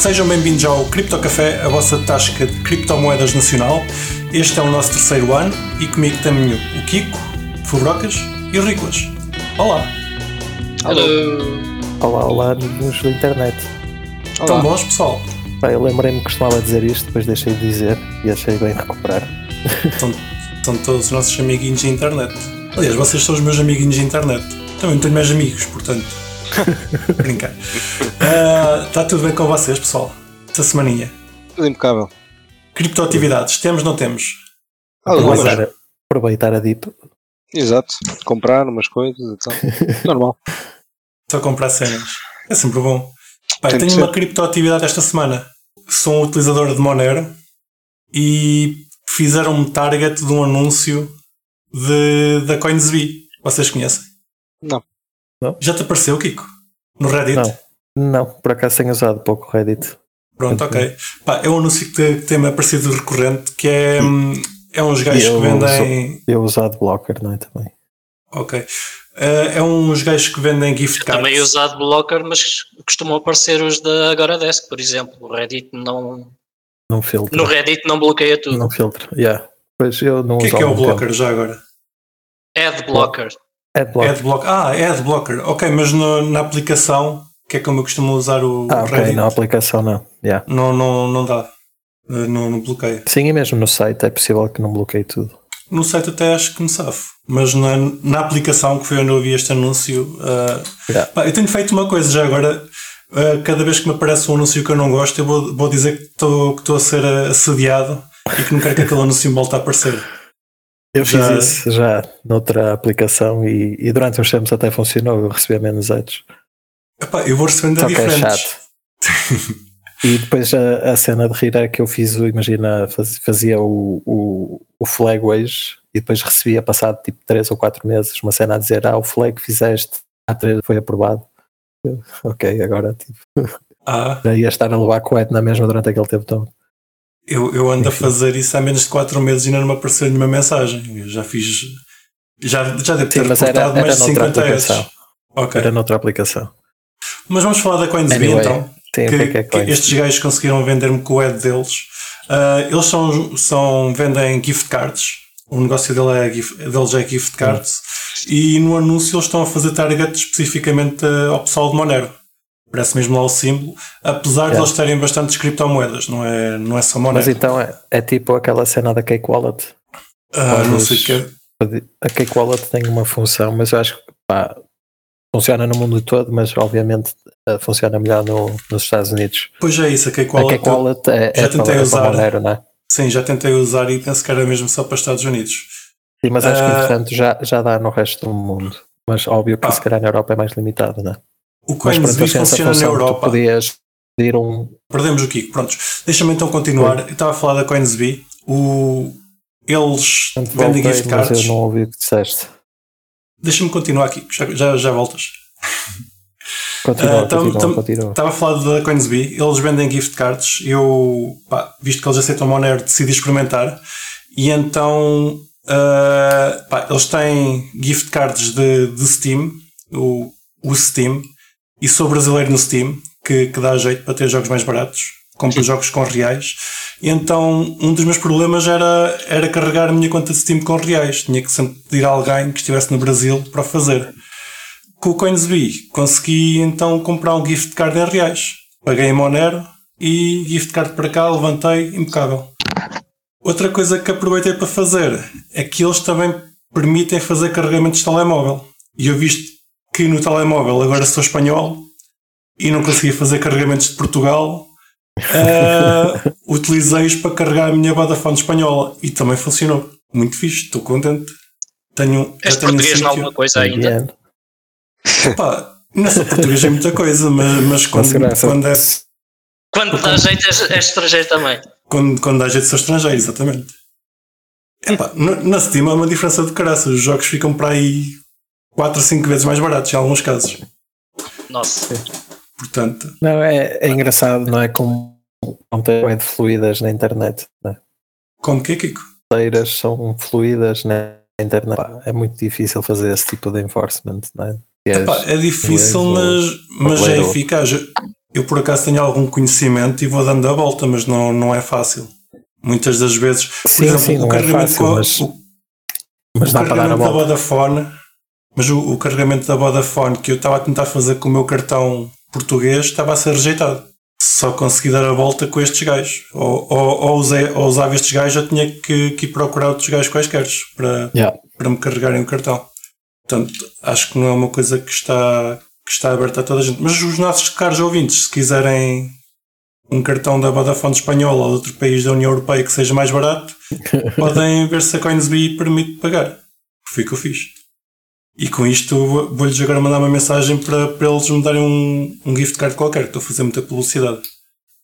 Sejam bem-vindos ao Cripto Café, a vossa tasca de criptomoedas nacional. Este é o nosso terceiro ano e comigo tenho o Kiko, Fubrocas e o Riclas. Olá! Hello. Olá, olá, amigos da internet. Estão bons, pessoal? Pá, eu lembrei-me que costumava dizer isto, depois deixei de dizer e achei bem recuperar. Estão, estão todos os nossos amiguinhos de internet. Aliás, vocês são os meus amiguinhos de internet. Também não tenho mais amigos, portanto. Brincar. Ah, Está tudo bem com vocês, pessoal? Esta semaninha. Tudo impecável. Criptoatividades, temos, não temos? Algumas. Aproveitar, aproveitar a dip. Exato. Comprar umas coisas e tal. Normal. Só comprar cenas. É sempre bom. Tem tenho uma ser. criptoatividade esta semana. Sou um utilizador de Monero e fizeram um target de um anúncio de, da CoinsBee. Vocês conhecem? Não. Não. Já te apareceu, Kiko? No Reddit? Não. Não, por acaso tenho usado pouco o Reddit. Pronto, ok. Pá, é um anúncio que te- que tem-me aparecido recorrente que é, hum, é uns gajos eu que vendem. Eu uso Adblocker, não é? Também. Ok. Eh, é uns gajos que vendem gift cards. Também usado blocker, mas costumam aparecer os da Agora Desk, por exemplo. O Reddit não. Não filtra. No Reddit não bloqueia tudo. Não filtra. Yeah. Pois eu não O que é uso que é o blocker tempo. já agora? Adblocker. Adblocker. Adblocker. Ah, é Adblocker. Ok, mas no- na aplicação, que é como eu costumo usar o Ah, ok, Reddit, na aplicação não. Yeah. não, não, não dá. Eh, Não, não bloqueia. Sim, e mesmo no site é possível que não bloqueie tudo. No site até acho que me safo. Mas na, na aplicação que foi onde eu vi este anúncio. eh, Yeah. pá, eu tenho feito uma coisa já agora. eh, cada vez que me aparece um anúncio que eu não gosto, eu vou, vou dizer que estou que a ser assediado e que não quero que aquele anúncio volte a aparecer. Eu Já- fiz isso já noutra aplicação e, e durante uns tempos até funcionou, eu recebia menos ads. Epá, eu vou recebendo que é diferentes. chato. E depois a, a cena de rir é que eu fiz, imagina, faz- fazia o, o, o flag hoje e depois recebia passado tipo 3 ou 4 meses uma cena a dizer ah, o flag que fizeste há 3 foi aprovado. Eu, ok, agora tipo, Ah, já ia estar a levar coete na mesma durante aquele tempo todo. Eu, eu ando a fazer isso há menos de 4 meses e ainda não me apareceu nenhuma mensagem. Eu já fiz. Já, já devo ter Sim, mas era, reportado era mais de noutra 50 ads. aplicação. Ok. Era noutra aplicação. Mas vamos falar da CoinsBee Anyway, então. Sim, o que é que é que coins? estes gajos conseguiram vender-me com o ad deles. Ah, eles são, são, vendem gift cards. O negócio dele é, gift, deles é gift cards. E no anúncio eles estão a fazer target especificamente ah, ao pessoal de Monero. Parece mesmo lá o símbolo. Apesar de Yeah. eles terem bastantes criptomoedas, não é, não é só Monero. Mas então é, é tipo aquela cena da Cake Wallet. Ah, não sei o que é. A Cake Wallet tem uma função, mas eu acho que pá, funciona no mundo todo, mas obviamente eh, funciona melhor no- nos Estados Unidos. Pois é isso, a Cake a Wallet. Cake Wallet é, já é tentei para, é para usar. Monero, não é? Sim, já tentei usar e penso que era mesmo só para Estados Unidos. Sim, mas acho que Ah. entretanto já, já dá no resto do mundo. Mas óbvio que Ah. se calhar na Europa é mais limitado, não é? O têm essa funciona na Europa. podias pedir um. Perdemos o Kiko, prontos. Deixa-me então continuar. Eu estava a falar da CoinsBee. O... Eles vendem voltei, gift cards. eu não ouvi o que disseste. Deixa-me continuar aqui, já, já, já voltas. Continua, tam- continua, tam- continua. Estava a falar da CoinsBee. Eles vendem gift cards. Eu, pá, visto que eles aceitam Monero, decidi experimentar. E então, ah, pá, eles têm gift cards de, de Steam, o, o Steam, e sou brasileiro no Steam, que, que dá jeito para ter jogos mais baratos. Compro jogos com reais. E então, um dos meus problemas era, era carregar a minha conta de Steam com reais. Tinha que sempre pedir a alguém que estivesse no Brasil para o fazer. Com o CoinsBee consegui então comprar um gift card em reais. Paguei em Monero e gift card para cá, levantei, impecável. Outra coisa que aproveitei para fazer é que eles também permitem fazer carregamentos de telemóvel. E eu visto que no telemóvel agora sou espanhol e não conseguia fazer carregamentos de Portugal, ah, utilizei-os para carregar a minha Vodafone espanhola e também funcionou. Muito fixe, estou contente. Tenho, És já tenho um português em alguma coisa ainda? Bien. Pá, não sou português é muita coisa, mas, mas quando, quando, é, Quando dá jeito, és, és estrangeiro também. quando, quando dá jeito ser estrangeiro, exatamente. Epá, na, na Steam há uma diferença de caraças. Os jogos ficam para aí 4 ou 5 vezes mais baratos em alguns casos. Nossa. Portanto, Não, é, é engraçado, não é? Como não tem web fluidas na internet. Né? como que é, Kiko? Fronteiras são fluidas na internet. É muito difícil fazer esse tipo de enforcement, não é? Epá, é difícil, mas, mas é eficaz. eu por acaso tenho algum conhecimento e vou dando a volta, mas não, não é fácil. Muitas das vezes, por Sim, exemplo, sim, o não é carregamento, fácil, co- mas- o, Mas o dá para dar a carregamento da volta. Vodafone, mas o, o carregamento da Vodafone que eu estava a tentar fazer com o meu cartão português estava a ser rejeitado. Só consegui dar a volta com estes gajos. Ou, ou, ou, usei, ou usava estes gajos, eu tinha que, que ir procurar outros gajos quaisquer para, Yeah. para me carregarem o cartão. Portanto, acho que não é uma coisa que está, que está aberta a toda a gente. Mas os nossos caros ouvintes, se quiserem um cartão da Vodafone espanhola ou de outro país da União Europeia que seja mais barato, podem ver se a Coinsbee permite pagar. Foi o que eu fiz. E com isto vou- vou-lhes agora mandar uma mensagem para, para eles me darem um, um gift card qualquer, que estou a fazer muita publicidade.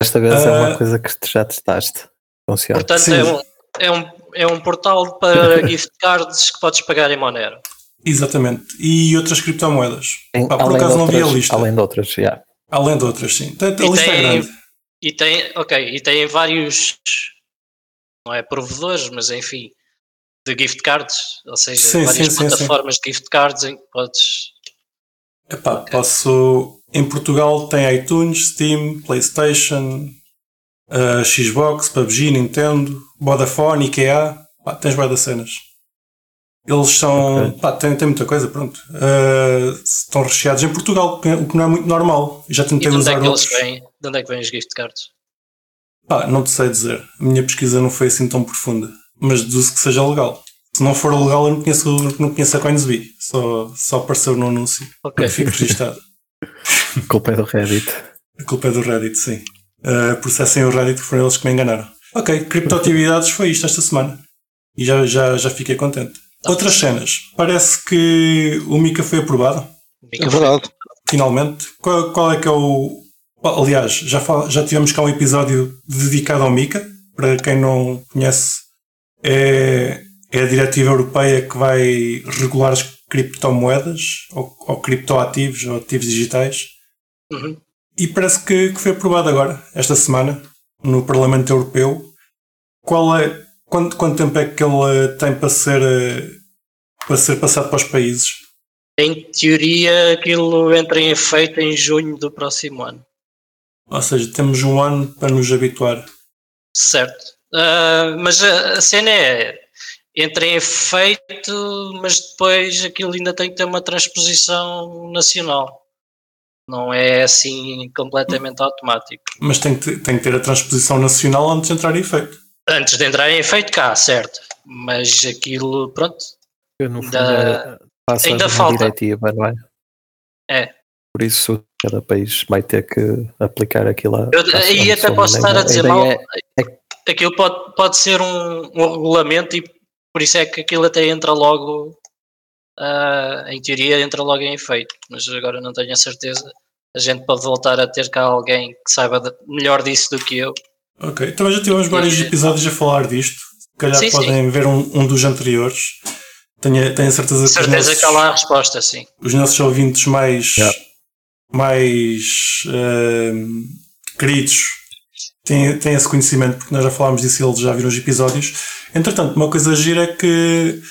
Esta vez é uma Ah. coisa que tu já testaste. Funciona. Portanto, Sim. é um, é, um, é um portal para gift cards que podes pagar em Monero. Exatamente. E outras criptomoedas. Em- Pá, por acaso não vi a lista. além de outras, já. Além de outras, sim. Portanto, a E lista é tem- grande. E tem, ok, e tem vários, não é provedores, mas enfim, de gift cards, ou seja, Sim, várias sim, sim, sim. plataformas de gift cards em que podes. Epá, posso. Em Portugal tem iTunes, Steam, PlayStation, uh, Xbox, PUBG, Nintendo, Vodafone, IKEA. Pá, tens várias cenas. Eles são. Ok. Pá, tem, tem muita coisa, pronto. Uh, estão recheados em Portugal, o que- o que não é muito normal. Já E tentei de onde é usar que eles vêm? De onde é que vêm os gift cards? Pá, não te sei dizer. A minha pesquisa não foi assim tão profunda. Mas deduzo que seja legal. Se não for legal, eu não conheço, não conheço a Coinsbee. Só, só apareceu no anúncio. Ok. Fico registado. A culpa é do Reddit. A culpa é do Reddit, sim. Uh, processem o Reddit que foram eles que me enganaram. Ok, criptoatividades foi isto esta semana. E já, já, já fiquei contente. Outras cenas. Parece que o Mika foi aprovado, É verdade. finalmente. Qual, qual é que é o. Aliás, já, fal- já tivemos cá um episódio dedicado ao Mika. Para quem não conhece, é, é a diretiva europeia que vai regular as criptomoedas, ou, ou criptoativos, ou ativos digitais. Uhum. E parece que, que foi aprovado agora, esta semana, no Parlamento Europeu. Qual é, quanto, quanto tempo é que ele tem para ser, para ser passado para os países? Em teoria, aquilo entra em efeito em junho do próximo ano. Ou seja, temos um ano para nos habituar. Certo. Ah, mas a, a cena é entra em efeito, mas depois aquilo ainda tem que ter uma transposição nacional. Não é assim completamente automático. Mas tem que, tem que ter a transposição nacional antes de entrar em efeito. Antes de entrar em efeito cá, certo. Mas aquilo, pronto. Eu, no fundo, Da- é- passa ainda falta. diretiva, não é? É. Por isso, cada país vai ter que aplicar aquilo. à- Eu, aí sua até posso estar a dizer mal. é- Aquilo pode, pode ser um, um regulamento e por isso é que aquilo até entra logo, ah, em teoria, entra logo em efeito. Mas agora não tenho a certeza. A gente pode voltar a ter cá alguém que saiba de- melhor disso do que eu. Ok, então já tivemos vários episódios a falar disto. Se calhar Sim, sim. podem ver um, um dos anteriores. Tenho, tenho a certeza que Certeza nossos, que há lá a resposta, sim. os nossos ouvintes mais, Yeah. mais ehm, queridos têm, têm esse conhecimento, porque nós já falámos disso e eles já viram os episódios. Entretanto, uma coisa gira é que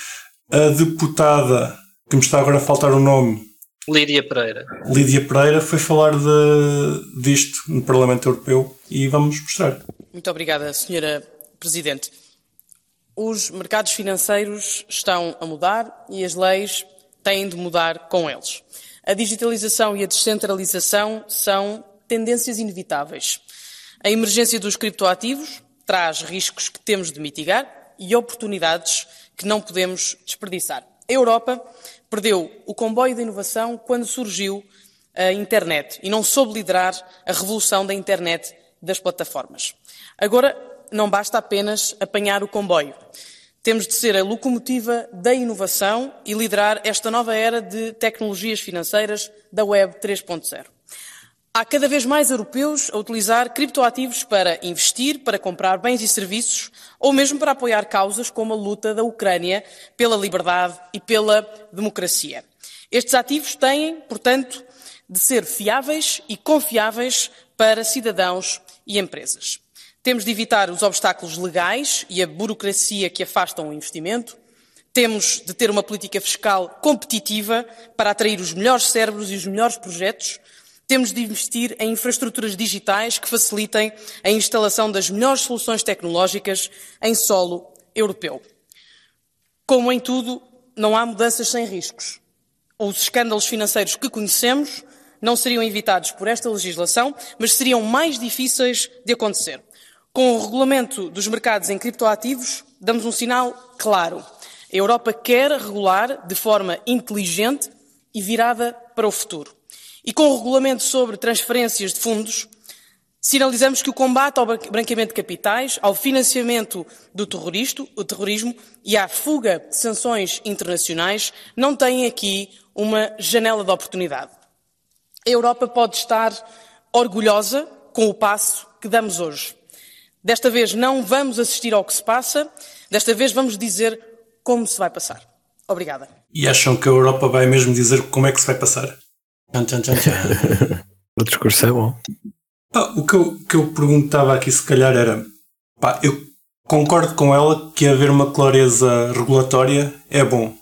a deputada, que me está agora a faltar o nome, Lídia Pereira. Lídia Pereira, foi falar de, disto no Parlamento Europeu e vamos mostrar. Muito obrigada, Senhora Presidente. Os mercados financeiros estão a mudar e as leis têm de mudar com eles. A digitalização e a descentralização são tendências inevitáveis. A emergência dos criptoativos traz riscos que temos de mitigar e oportunidades que não podemos desperdiçar. A Europa perdeu o comboio da inovação quando surgiu a internet e não soube liderar a revolução da internet das plataformas. Agora não basta apenas apanhar o comboio. Temos de ser a locomotiva da inovação e liderar esta nova era de tecnologias financeiras da Web 3.0. Há cada vez mais europeus a utilizar criptoativos para investir, para comprar bens e serviços ou mesmo para apoiar causas como a luta da Ucrânia pela liberdade e pela democracia. Estes ativos têm, portanto, de ser fiáveis e confiáveis para cidadãos e empresas. Temos de evitar os obstáculos legais e a burocracia que afastam o investimento. Temos de ter uma política fiscal competitiva para atrair os melhores cérebros e os melhores projetos. Temos de investir em infraestruturas digitais que facilitem a instalação das melhores soluções tecnológicas em solo europeu. Como em tudo, não há mudanças sem riscos. Os escândalos financeiros que conhecemos não seriam evitados por esta legislação, mas seriam mais difíceis de acontecer. Com o regulamento dos mercados em criptoativos, damos um sinal claro. A Europa quer regular de forma inteligente e virada para o futuro. E com o regulamento sobre transferências de fundos, sinalizamos que o combate ao branqueamento de capitais, ao financiamento do terrorismo e à fuga de sanções internacionais não tem aqui uma janela de oportunidade. A Europa pode estar orgulhosa com o passo que damos hoje. Desta vez não vamos assistir ao que se passa, desta vez vamos dizer como se vai passar. Obrigada. E acham que a Europa vai mesmo dizer como é que se vai passar? Tchan, tchan, tchan, tchan. O discurso é bom. Pá, o que eu, que eu perguntava aqui se calhar era pá, eu concordo com ela que haver uma clareza regulatória é bom.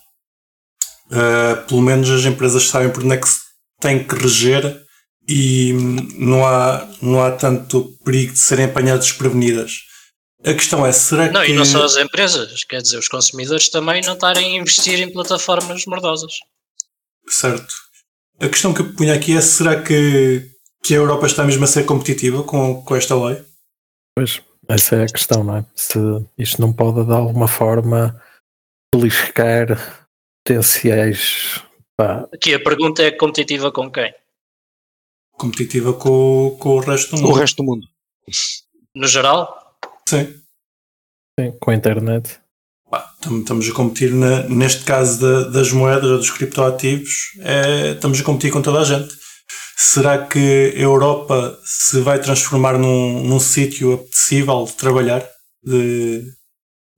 Uh, pelo menos as empresas sabem por onde é que se tem que reger e não há, não há tanto perigo de serem apanhadas desprevenidas. A questão é, será não, que. e não só as empresas, quer dizer, os consumidores também não estarem a investir em plataformas mordosas. Certo. A questão que eu ponho aqui é: será que, que a Europa está mesmo a ser competitiva com, com esta lei? Pois, essa é a questão, não é? Se isto não pode de alguma forma beliscar potenciais. Pá, Aqui a pergunta é competitiva com quem? Competitiva com, com o resto do O mundo. resto do mundo. No geral? Sim. sim, com a internet. Estamos a competir, na- neste caso da- das moedas ou dos criptoativos, é, estamos a competir com toda a gente. Será que a Europa se vai transformar num, num sítio apetecível de trabalhar? De,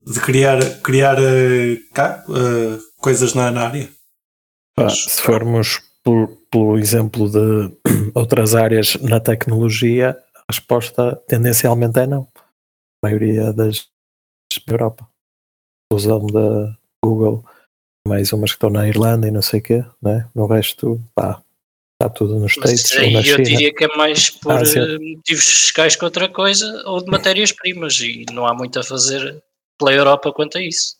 de criar, criar eh, cá, eh, coisas na, na área? Pá, se formos por- pelo exemplo de outras áreas na tecnologia, a resposta tendencialmente é não. A maioria das da Europa. Usando da Google, mais umas que estão na Irlanda e não sei o quê, né? no resto, pá, está tudo nos Mas States ou na eu China. diria que é mais por Ásia. eh, motivos fiscais que outra coisa, ou de matérias-primas, e não há muito a fazer pela Europa quanto a isso.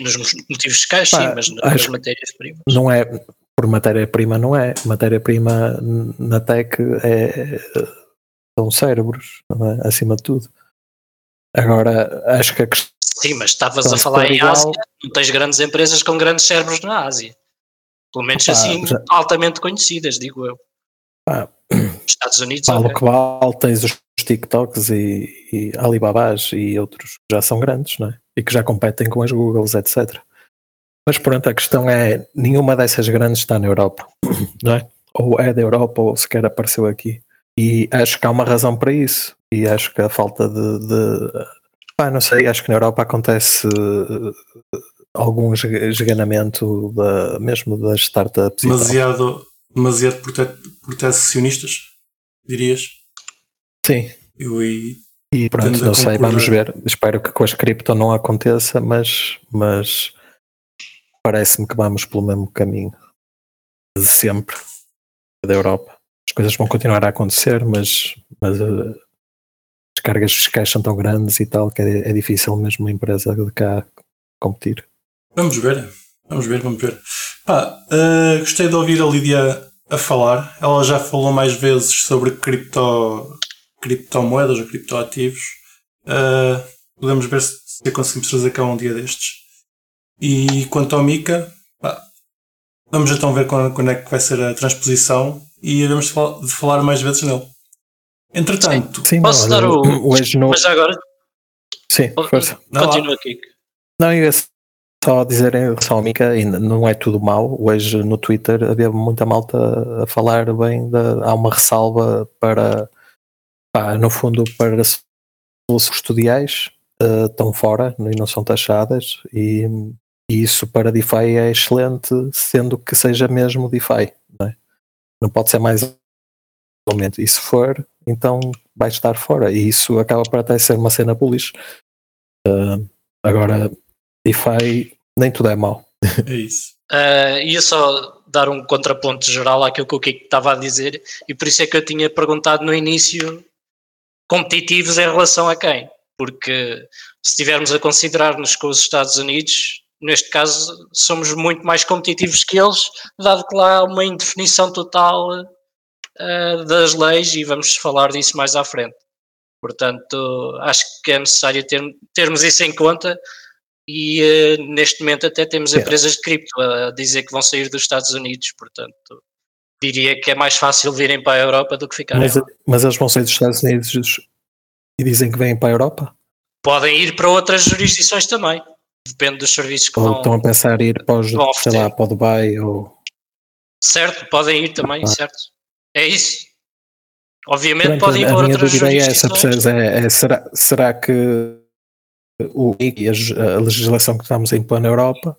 Nos motivos fiscais, Pá, sim, mas nas matérias-primas. Não é, por matéria-prima não é. Matéria-prima na tech é, são cérebros, é? acima de tudo. Agora, acho que a questão Sim, mas estavas Então, a falar em igual- Ásia, não tens grandes empresas com grandes cérebros na Ásia. Pelo menos Opa, assim, já- altamente conhecidas, digo eu. Pá, Estados Unidos, vale o ok. que vale, tens os TikToks e, e Alibabas e outros que já são grandes, não é? E que já competem com as Googles, etc. Mas pronto, a questão é, nenhuma dessas grandes está na Europa, não é? Ou é da Europa ou sequer apareceu aqui. E acho que há uma razão para isso. E acho que a falta de, de pá, não sei, acho que na Europa acontece eh, algum esga- esganamento da, mesmo das startups. Demasiado, demasiado prote- protecionistas, dirias? Sim, Eu e E pronto, não sei, vamos ver. Espero que com as cripto não aconteça, mas, mas parece-me que vamos pelo mesmo caminho de sempre da Europa. As coisas vão continuar a acontecer, mas, mas eh, cargas fiscais são tão grandes e tal que é, é difícil mesmo uma empresa de cá competir. Vamos ver, vamos ver, vamos ver. Pá, eh, gostei de ouvir a Lídia a falar. Ela já falou mais vezes sobre cripto, criptomoedas ou criptoativos. Eh, podemos ver se, se conseguimos trazer cá um dia destes. E quanto ao Mika, pá, vamos então ver quando, quando é que vai ser a transposição e iremos de falar mais vezes nele. Entretanto, Sim, Posso não, dar o- hoje no. Mas agora, Sim, força. Dá lá. continua aqui. Não, eu ia só dizer em relação ao Mika, e não é tudo mau. Hoje no Twitter havia muita malta a falar bem, de, há uma ressalva para, pá, no fundo, para se os custodiais eh, estão fora e não são taxadas, e, e isso para DeFi é excelente, sendo que seja mesmo DeFi, não, é? não pode ser mais menos. E se for, então vai estar fora, e isso acaba por até ser uma cena bullish. Eh, agora, DeFi nem tudo é mau. É isso. Uh, ia só dar um contraponto geral àquilo que o Kiko estava a dizer, e por isso é que eu tinha perguntado no início competitivos em relação a quem? Porque se estivermos a considerar-nos com os Estados Unidos, neste caso somos muito mais competitivos que eles, dado que lá há uma indefinição total uh, das leis e vamos falar disso mais à frente. Portanto, acho que é necessário ter, termos isso em conta e uh, neste momento até temos empresas de cripto a dizer que vão sair dos Estados Unidos, portanto diria que é mais fácil virem para a Europa do que ficarem mas, lá. Mas eles vão sair dos Estados Unidos e dizem que vêm para a Europa? Podem ir para outras jurisdições também, depende dos serviços que ou vão estão a pensar em ir para, os, lá, para o Dubai ou... Certo, podem ir também, ah. certo. É isso. Obviamente Pronto, podem ir para outras jurisdições. É essa, é, é, será, será que o, a, legislação que estamos a impor na Europa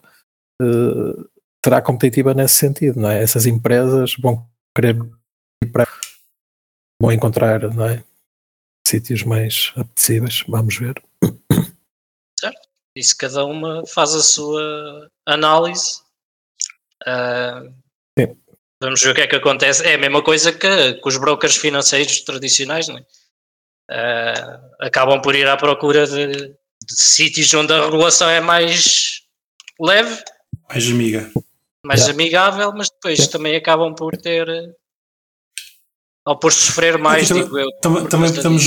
uh, será competitiva nesse sentido, não é? Essas empresas vão querer ir para vão encontrar, não é? Sítios mais apetecíveis, vamos ver. Certo. E se cada uma faz a sua análise, uh, vamos ver o que é que acontece. É a mesma coisa que, que os brokers financeiros tradicionais, não é? Uh, acabam por ir à procura de, de sítios onde a regulação é mais leve, mais amiga, mais yeah. amigável, mas depois também acabam por ter ou por sofrer mais, também, digo eu. Também, também estamos,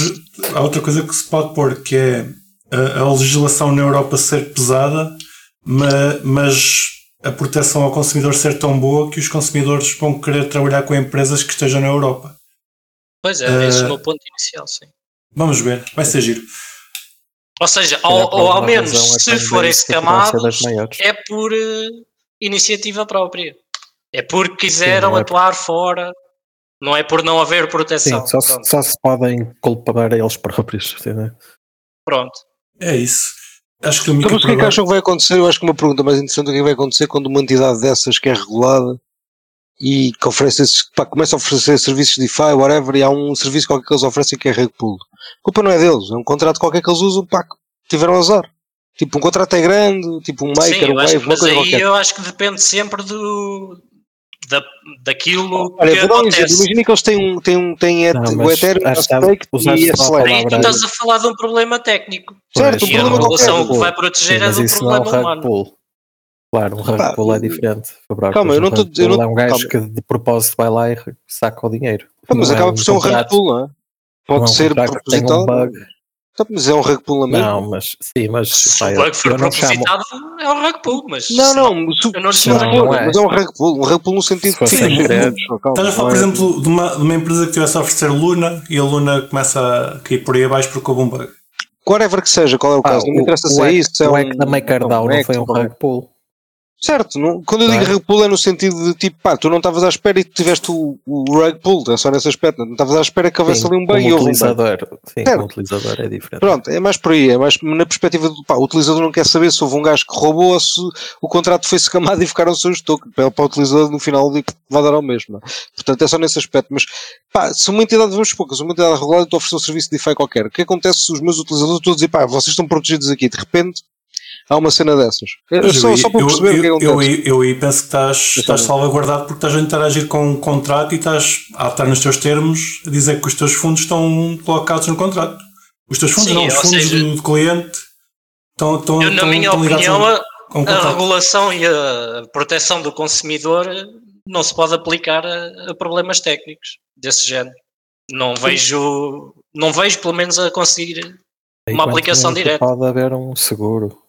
há outra coisa que se pode pôr que é a, a legislação na Europa ser pesada, mas, mas a proteção ao consumidor ser tão boa que os consumidores vão querer trabalhar com empresas que estejam na Europa. Pois é, uh, esse é o meu ponto inicial, sim. Vamos ver, vai ser giro. Ou seja, ao, ou ao menos é se forem escamados, é por uh, iniciativa própria. É porque quiseram Sim, é atuar por... fora, não é por não haver proteção. Sim, só, só, se podem culpar a eles próprios. Né? Pronto. É isso. Acho que então, mas o que é que acham que vai acontecer? Eu acho que uma pergunta mais interessante é o que vai acontecer quando uma entidade dessas que é regulada e que oferece esses, pá, começa a oferecer serviços de DeFi, whatever, e há um serviço qualquer que eles oferecem que é reg pool. A culpa não é deles, é um contrato qualquer que eles usam, pá, tiveram azar. Tipo, um contrato é grande, tipo um maker, Sim, um wave, uma coisa aí qualquer. eu acho que depende sempre do, da, daquilo Olha, que vou um exemplo. Imagina que eles têm, um, têm, um, têm não, o Ethereum, a Stake e a Slave. Aí tu estás a falar de um problema técnico. Certo, um e a regulação que vai proteger é do problema é um humano. Pool. Claro, um rug pool é diferente. Calma, eu não estou. É um gajo que de propósito vai lá e saca o dinheiro. Ah, mas acaba por ser um rug pool, não é? Pode ser propositado. Então, mas é um rug pull mesma? Não, mas sim, mas se o bug for propositado chamo... é um rug pull, mas não, não, se, eu não, se não, não é. mas é um rug pull, um rug pull no sentido que sim, estás a falar, por exemplo, de uma, de uma empresa que tivesse a oferecer Luna e a Luna começa a cair por aí abaixo porque houve um bug. Whatever que seja, qual é o caso, ah, não me interessa se é isso. O hack da MakerDAO não foi um rug pull. Certo, não, quando eu digo é? rug pull é no sentido de tipo, pá, tu não estavas à espera e tu tiveste o, o rug pull, é só nesse aspecto, não estavas à espera que houvesse ali um bug e houve um. Sim, certo. utilizador é diferente. Pronto, é mais por aí, é mais na perspectiva do pá, o utilizador não quer saber se houve um gajo que roubou ou se o contrato foi escamado e ficaram seus tokens, para, para o utilizador no final vai dar ao mesmo. É? Portanto, é só nesse aspecto, mas pá, se uma entidade, vamos poucas, uma entidade regulada te oferecer um serviço de DeFi qualquer, o que acontece se os meus utilizadores todos dizem, pá, vocês estão protegidos aqui, de repente há uma cena dessas. Eu, só, só para perceber eu, o que acontece. Eu, eu, eu, penso que estás, estás salvaguardado porque estás a interagir com um contrato e estás a estar nos teus termos a dizer que os teus fundos estão colocados no contrato. Os teus fundos, Sim, não, os fundos seja, do, cliente estão, estão, eu, na estão, minha estão opinião, a, a regulação e a proteção do consumidor não se pode aplicar a, a problemas técnicos desse género. Não vejo, não vejo pelo menos a conseguir uma aplicação direta. Pode haver um seguro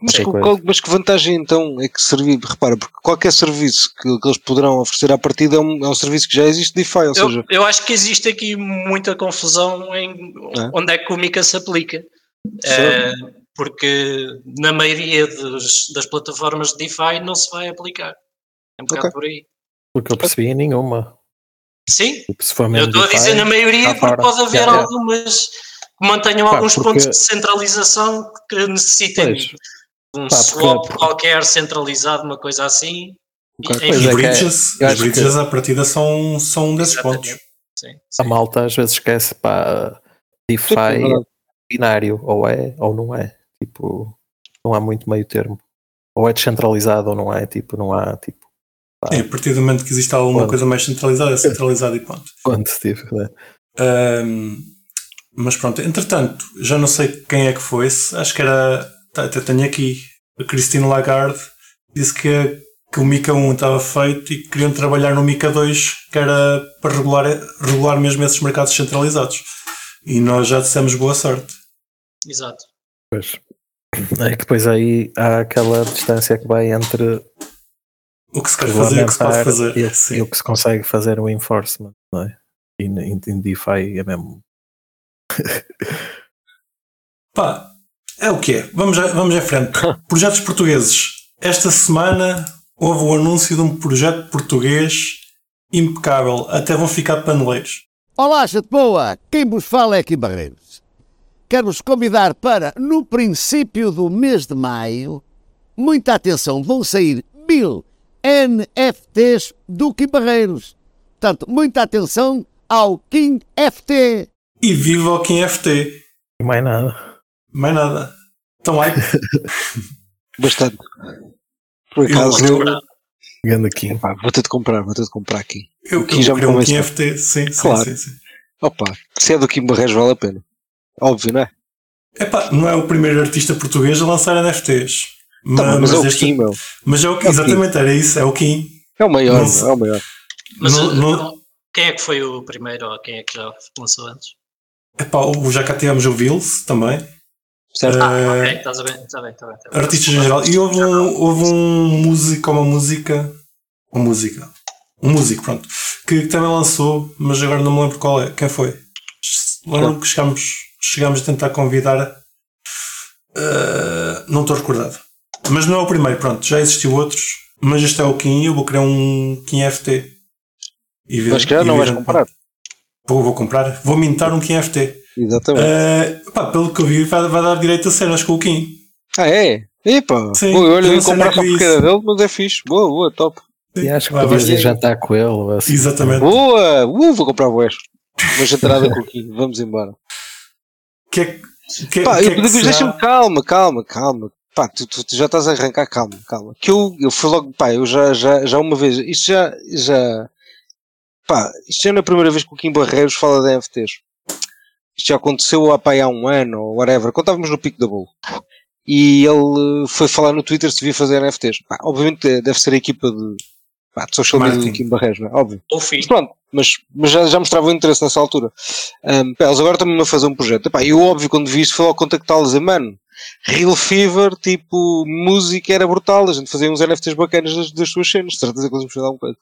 mas, qual, mas, que vantagem então é que servir? Repara, porque qualquer serviço que, que eles poderão oferecer à partida é um, é um, serviço que já existe DeFi, ou eu, seja... Eu acho que existe aqui muita confusão em é? onde é que o Mica se aplica. É, porque na maioria dos, das plataformas de DeFi não se vai aplicar. É um bocado okay. por aí. Porque eu percebi nenhuma. Sim, tipo, eu estou a dizer na maioria porque pode haver algumas que mantenham pá, alguns porque... pontos de centralização que necessitem pois. um pá, swap porque... qualquer centralizado, uma coisa assim. Okay. E, é bridges, é, os bridges que... à partida são, são um desses Exatamente. pontos. Sim, sim. A malta às vezes esquece, pá, DeFi é binário, ou é ou não é. Tipo, não há muito meio termo. ou é descentralizado ou não é, tipo, não há tipo Sim, a partir do momento que existe alguma Ponto. coisa mais centralizada, é centralizado e ponto. ponto, tipo, né? Ahm, mas pronto, entretanto, já não sei quem é que foi, se- acho que era, tá, até tenho aqui, a Cristina Lagarde disse que, que o Mica 1 estava feito e que queriam trabalhar no Mica 2, que era para regular, regular mesmo esses mercados centralizados. E nós já dissemos boa sorte. Exato. Pois. É que depois aí há aquela distância que vai entre O que se quer fazer e o que se pode fazer. e, e o que se consegue fazer o enforcement, não é? E em DeFi é mesmo. Pá, é o que é. Vamos, a- vamos em frente. Projetos portugueses. Esta semana houve o anúncio de um projeto português impecável. Até vão ficar paneleiros. Olá, gente boa! Quem vos fala é aqui Barreiros. Quero-vos convidar para, no princípio do mês de maio, muita atenção, vão sair mil NFTs do Kim Barreiros. Portanto, muita atenção ao Kim FT. E viva o Kim FT. E mais nada. Mais nada. Então, ai, Bastante. Por acaso, eu, Ganda Kim. vou ter de comprar, vou ter de comprar aqui. eu, Kim eu já me um. Kim FT. Sim, sim, Claro. sim, sim. Opa, se é do Kim Barreiros vale a pena. Óbvio, não é? Epá, não é o primeiro artista português a lançar NFTs. Tá, mas, é o este- Kim, meu. mas é o Kim, É o Kim. exatamente, era isso, é o Kim. É o maior, Não é o maior. Mas Não- não- não- quem é que foi o primeiro ou quem é que já lançou antes? Epá, o- já cá tivemos o Vils também. Certo? Ah, Eh, ok, estás a ver, está bem, está bem. tá bem. artistas em geral. E houve um, houve um músico, uma música, uma música, um músico, pronto, que também lançou, mas agora não me lembro qual é, quem foi. Lembro que chegámos, chegámos a tentar convidar, eh, não estou recordado. Mas não é o primeiro, pronto, já existiu outros, mas este é o Kim e eu vou criar um Kim FT. E ver- Mas que e não vais comprar. Vou, vou comprar, vou mintar um Kim FT. Exatamente. Eh, pá, pelo que eu vi, vai, vai dar direito a cenas com o Kim. Ah, é? Epa, Sim, Pô, olha, eu sei comprar só é porque era dele, mas é fixe. Boa, boa, top. E acho que Vai, podias ir jantar com ele. ou Assim. Exatamente. Boa! Uh, vou comprar o West. Uma jantarada com o Kim, vamos embora. Que é que, Pá, que eu, é que será? deixa-me calma, calma, calma. Pá, tu, tu- tu já estás a arrancar, calma, calma. Que eu, eu fui logo, pá, eu já, já, já uma vez, isto já, já, pá, isto já não é a primeira vez que o Kim Barreiros fala de NFTs. Isto já aconteceu há, pá, há um ano, ou whatever, quando estávamos no pico da Bull. E ele eh, foi falar no Twitter se devia fazer NFTs. Pá, obviamente eh, deve ser a equipa de, pá, de social media do. Kim Barreiros, não é? Óbvio. Ou fim. Mas pronto, mas, mas já, já mostrava o interesse nessa altura. Um, pá, eles agora estão-me a fazer um projeto. Epá, eu, óbvio, quando vi isso, fui logo contactá-los e dizer, mano, Real Fever, tipo, música era brutal. A gente fazia uns NFTs bacanas das, das suas cenas. De certeza que eles me fizeram um coisa.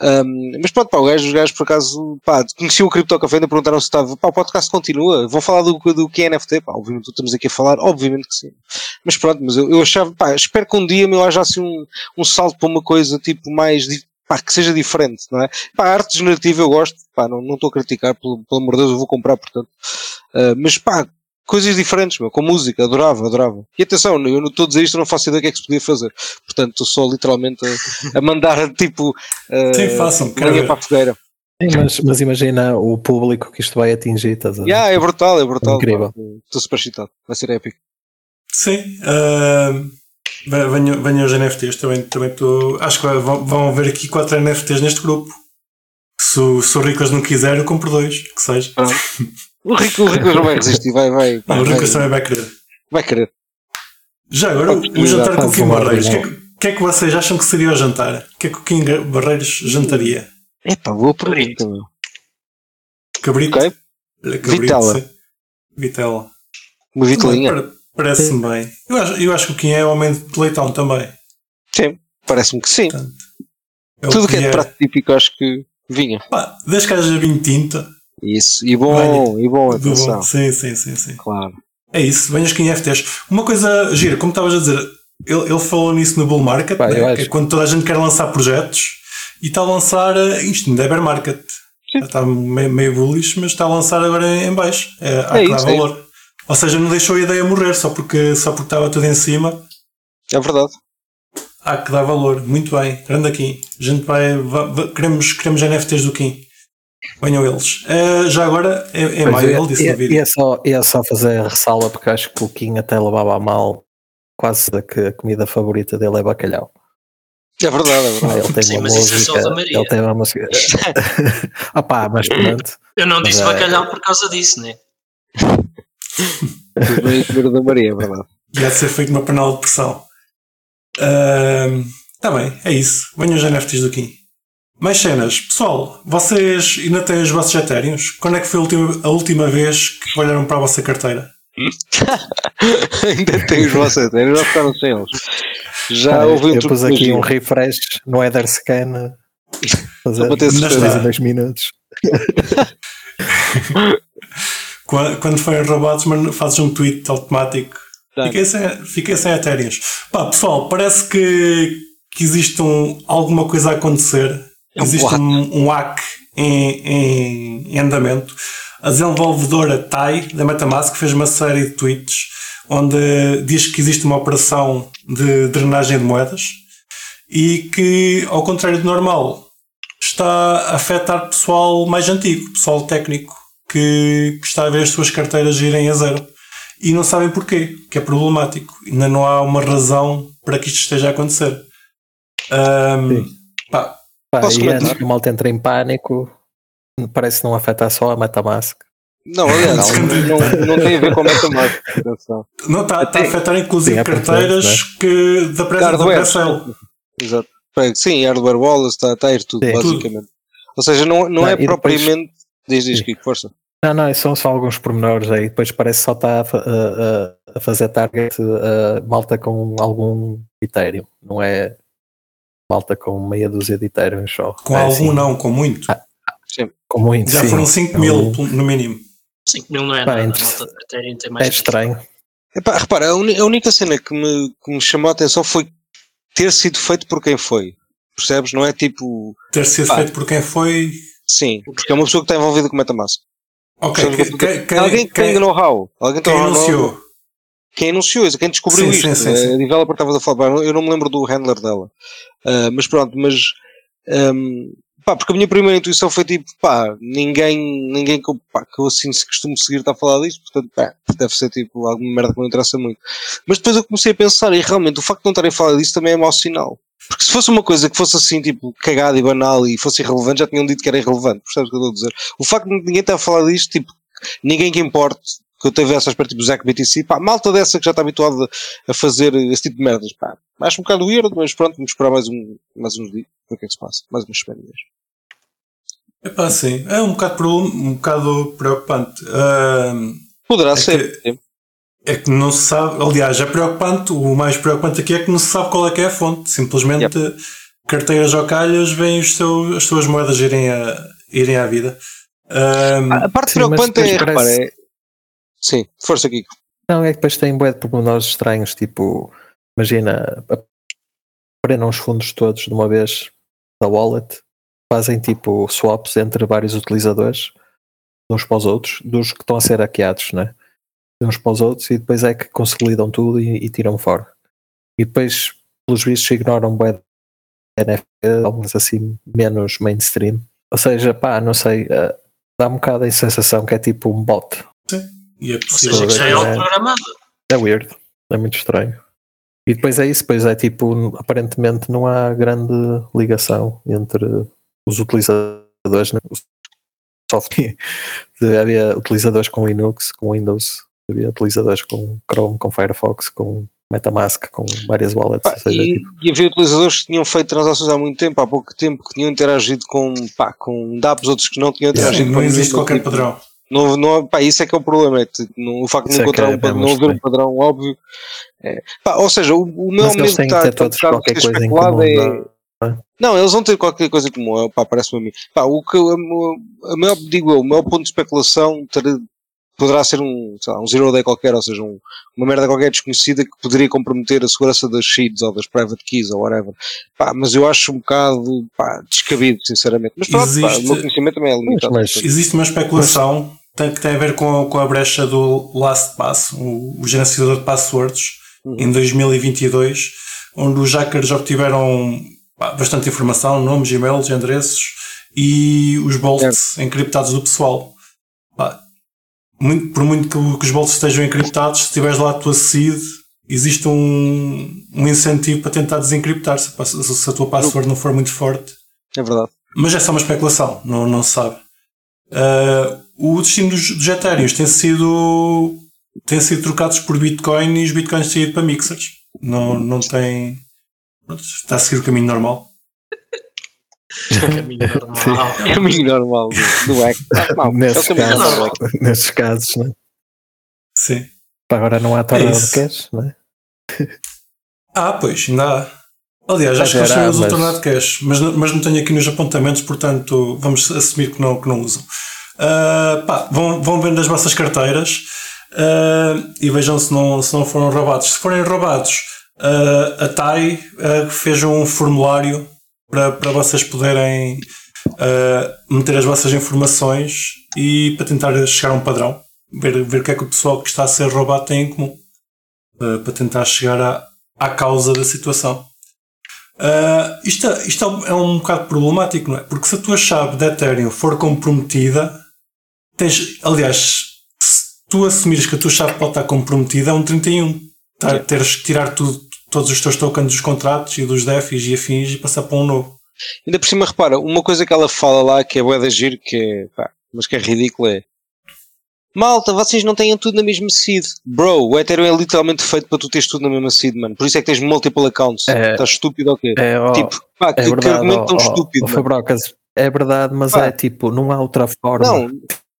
Um, mas pronto, pá, o gajo, os gajos por acaso, pá, conheciam o Crypto Café, ainda perguntaram se estava, pá, o podcast continua, vão falar do, do que é NFT, pá, obviamente estamos aqui a falar, obviamente que sim. Mas pronto, mas eu, eu achava, pá, espero que um dia meu haja assim um, um salto para uma coisa tipo mais, pá, que seja diferente, não é? Pá, arte generativa eu gosto, pá, não não estou a criticar, pelo, pelo amor de Deus, eu vou comprar, portanto. Ah, mas pá, coisas diferentes, meu, com música, adorava, adorava. E atenção, eu não estou a dizer isto, eu não faço ideia do que é que se podia fazer. Portanto, estou só literalmente a, a mandar, tipo, ah, Sim, façam, para a fogueira. Sim, mas, mas imagina o público que isto vai atingir, estás a ver? Yeah, é brutal, é brutal. Incrível. Estou super excitado, vai ser épico. Sim. ah, ve- venham, venham os NFTs. Também também estou. Acho que vão, vão haver aqui quatro NFTs neste grupo. Se, o- se o Riclas não quiser, eu compro dois, que seja. O Rico, o Rico não vai resistir, vai, vai, pá, o Riclas vai, também vai querer. vai querer. Já agora, um Oportunidade jantar com o Kim Barreiros. O que, é que, o que é que vocês acham que seria o jantar? O que é que o Kim Barreiros jantaria? Epá, boa pergunta, meu. Cabrito? Ok. Olha, cabrito, Vitela. Vitela. Uma vitelinha. Pare- Parece-me bem. Eu acho, eu acho que o Kim é homem de leitão também. Sim, parece-me que sim. É o Tudo que é de é. prato típico acho que vinha. Pá, desde que haja vinho tinta. Isso, e bom, e bom, do atenção. bom. Sim, sim, sim, sim. Claro. É isso, venhas com NFTs. Uma coisa gira, como estavas a dizer, ele, ele falou nisso no Bull Market, Pá, né, que é quando toda a gente quer lançar projetos e está a lançar eh, isto, ainda é bear market. Já está meio, meio bullish, mas está a lançar agora em, em baixo. É, há É que dar isso, é valor. Ou seja, não deixou a ideia morrer só porque, só porque estava tudo em cima. É verdade. Há que dar valor. Muito bem. Grande aqui. A gente vai. va- va- queremos, queremos NFTs do Kim. Venham eles. Eh, já agora, é, é maio, eu ele disse ia, no vídeo. ia só, ia só fazer a ressalva porque acho que o Kim até levava a mal quase que a comida favorita dele é bacalhau. É verdade, é Ah, verdade. ele tem Sim, uma mas isso é só música. da Maria. ele tem uma música. ah pá, mas pronto. Eu não Mas disse é- bacalhau por causa disso, né? Tudo da Maria, é verdade. De ser feito uma panela de pressão. Está bem, é isso. Venham os NFTs do Kim. Mais cenas. Pessoal, vocês ainda têm os vossos Ethereums? Quando é que foi a última, a última vez que olharam para a vossa carteira? Ainda tem os vossos eternos, já ficaram sem eles. Já Ah, houve um eu pus aqui um refresh no header scan. Fazer para ter dois certeza. em dois minutos. Quando, quando forem roubados, mas fazes um tweet automático. Dá. Fiquei sem, fiquei sem Ethereums. Pá, pessoal, parece que, que existe um, alguma coisa a acontecer. É um existe um, um hack em, em, andamento. A desenvolvedora Tai, da Metamask, fez uma série de tweets onde diz que existe uma operação de drenagem de moedas e que, ao contrário do normal, está a afetar pessoal mais antigo, pessoal técnico, que, que está a ver as suas carteiras irem a zero. E não sabem porquê, que é problemático. Ainda não há uma razão para que isto esteja a acontecer. Sim. pá, Pá, Posso e comentar? antes que o malta entre em pânico, parece não afetar só a Metamask. Não, aliás, não, não tem a ver com a Metamask. Atenção. não está tá a afetar inclusive Sim, é carteiras que da pressa da. Pressel. Exato. Bem, Sim, hardware wallet, está, está a ir tudo, Sim. basicamente. Ou seja, não, não Não, é depois- propriamente. Diz, diz. Kiko, força. Não, não, são só alguns pormenores aí. Depois parece que só está a, fa- a- a- a fazer target a malta com algum Ethereum. Não é malta com meia dúzia de Ethereum só. Com é algum assim, não, com muito. Com muito, Já sim. foram 5 É mil um- no mínimo. 5 mil não é Pá, nada. Malta Ethereum tem mais É estranho. Epá, repara, a, uni- a única cena que me, que me chamou a atenção foi ter sido feito por quem foi. Percebes? Não é tipo. Ter sido Pá. feito por quem foi. Sim, porque é uma pessoa que está envolvida com o Metamask. Ok, que- que que- alguém que tem know-how. Alguém que quem tem know-how. anunciou? Quem anunciou isso, quem descobriu Sim, isto. sim, sim. A developer estava a falar, eu não me lembro do handler dela. Ah, mas pronto, mas. ahm, pá, porque a minha primeira intuição foi tipo, pá, ninguém, ninguém que, eu, pá, que eu assim se costumo seguir está a falar disto, portanto, pá, deve ser tipo alguma merda que não interessa muito. Mas depois eu comecei a pensar, e realmente o facto de não estarem a falar disso também é mau sinal. Porque se fosse uma coisa que fosse assim, tipo, cagada e banal e fosse irrelevante, já tinham dito que era irrelevante. Percebes o que eu estou a dizer? O facto de ninguém estar a falar disto, tipo, ninguém que importe, que eu teve essas perto, tipo, o Zac BTC, pá, malta dessa que já está habituada a fazer esse tipo de merdas, pá. Acho um bocado weird, mas pronto, vamos esperar mais, um, mais uns dias, ver o que é que se passa. Mais umas semanas. Epá, sim. É um bocado, um bocado preocupante. Ahm, Poderá É ser. sim. é que não se sabe. Aliás, é preocupante. O mais preocupante aqui é que não se sabe qual é que é a fonte. Simplesmente carteiras ou calhas vêm os seus, as suas moedas irem, a, irem à vida. Ahm, A parte Sim, preocupante é, repara, parece- é... Sim, força aqui. Não, é que depois tem bué de pormenores estranhos, tipo, imagina, prendam os fundos todos de uma vez da wallet, fazem tipo swaps entre vários utilizadores, uns para os outros, dos que estão a ser hackeados, né? De uns para os outros, e depois é que consolidam tudo e, e tiram fora. E depois, pelos vistos, ignoram bué NFT, alguns assim menos mainstream. Ou seja, pá, não sei, eh, dá um bocado a sensação que é tipo um bot. E é Ou possível. seja, que já é É. programado. É weird, é muito estranho. E depois é isso, depois é tipo, aparentemente não há grande ligação entre os utilizadores, né? o software. havia utilizadores com Linux, com Windows, havia utilizadores com Chrome, com Firefox, com Metamask, com várias wallets. Pá, ou seja, e, tipo, e havia utilizadores que tinham feito transações há muito tempo, há pouco tempo, que tinham interagido com, pá, com dApps, outros que não tinham interagido Sim, com não existe qualquer tipo, padrão. Não, não, pá, isso é que é o problema, é que, não- o facto de não é encontrar é um, padrão, mesmo não haver um padrão óbvio. É. Pá, ou seja, o, o meu mas têm está está bocado qualquer coisa em especulado comum. é, não- Não, eles vão ter qualquer coisa em comum, é, pá, parece-me a mim. Pá, o que, a, a maior, digo eu, o maior ponto de especulação ter- poderá ser um, sei lá, um zero day qualquer, ou seja, um- uma merda qualquer desconhecida que poderia comprometer a segurança das seeds ou das private keys ou whatever. Pá, mas eu acho um bocado pá, descabido, sinceramente. Mas pronto, pá, o Existe- meu conhecimento também é limitado. mas- portanto. Existe uma especulação tem- que tem a ver com, com a brecha do LastPass, o, o gerenciador de passwords, Uhum. em 2022, onde os hackers obtiveram pá, bastante informação, nomes, e-mails, endereços e os bolts encriptados do pessoal. Pá, muito- por muito que, que os bolts estejam encriptados, se tiveres lá a tua seed, existe um, um incentivo para tentar desencriptar se, a- se a tua password não for muito forte. É verdade. Mas é só uma especulação, não, não se sabe. Ah, o destino dos, dos Ethereum tem sido, tem sido trocados por Bitcoin e os Bitcoins têm ido para mixers. Não, não tem. pronto, Está a seguir o caminho normal. Caminho normal. Caminho normal do, do não, é o nesses, caminho normal nesses casos, né? Sim. Para agora não há tornado de isso. cash, né? Ah, pois, ainda há. Aliás, acho que eles têm era, usam o tornado cash, mas, não- mas não tenho aqui nos apontamentos, portanto vamos assumir que não, que não usam. Ah, pá, vão, vão vendo as vossas carteiras ah, e vejam se não, se não foram roubados. Se forem roubados, ah, a TAI fez um formulário para, para vocês poderem meter as vossas informações e para tentar chegar a um padrão, ver, ver o que é que o pessoal que está a ser roubado tem em comum, para tentar chegar à, à causa da situação. Ah, isto, isto é um bocado problemático, não é? Porque se a tua chave de Ethereum for comprometida, tens, aliás, se tu assumires que a tua chave pode estar comprometida, é um 31. Tá, teres que tirar tudo, todos os teus tokens dos contratos e dos DEFIs e afins e passar para um novo. Ainda por cima, repara, uma coisa que ela fala lá que é bué da giro, que é, pá, mas que é ridículo é Malta, vocês não têm tudo na mesma seed. Bro, o Ethereum é literalmente feito para tu teres tudo na mesma seed, mano. Por isso é que tens multiple accounts. É. Estás estúpido ou quê? É, ó, tipo, pá, que, é que verdade, argumento tão ó, ó, estúpido. ó, mano. Fabrocas, é verdade, mas Pá. é tipo, não há outra forma. Não,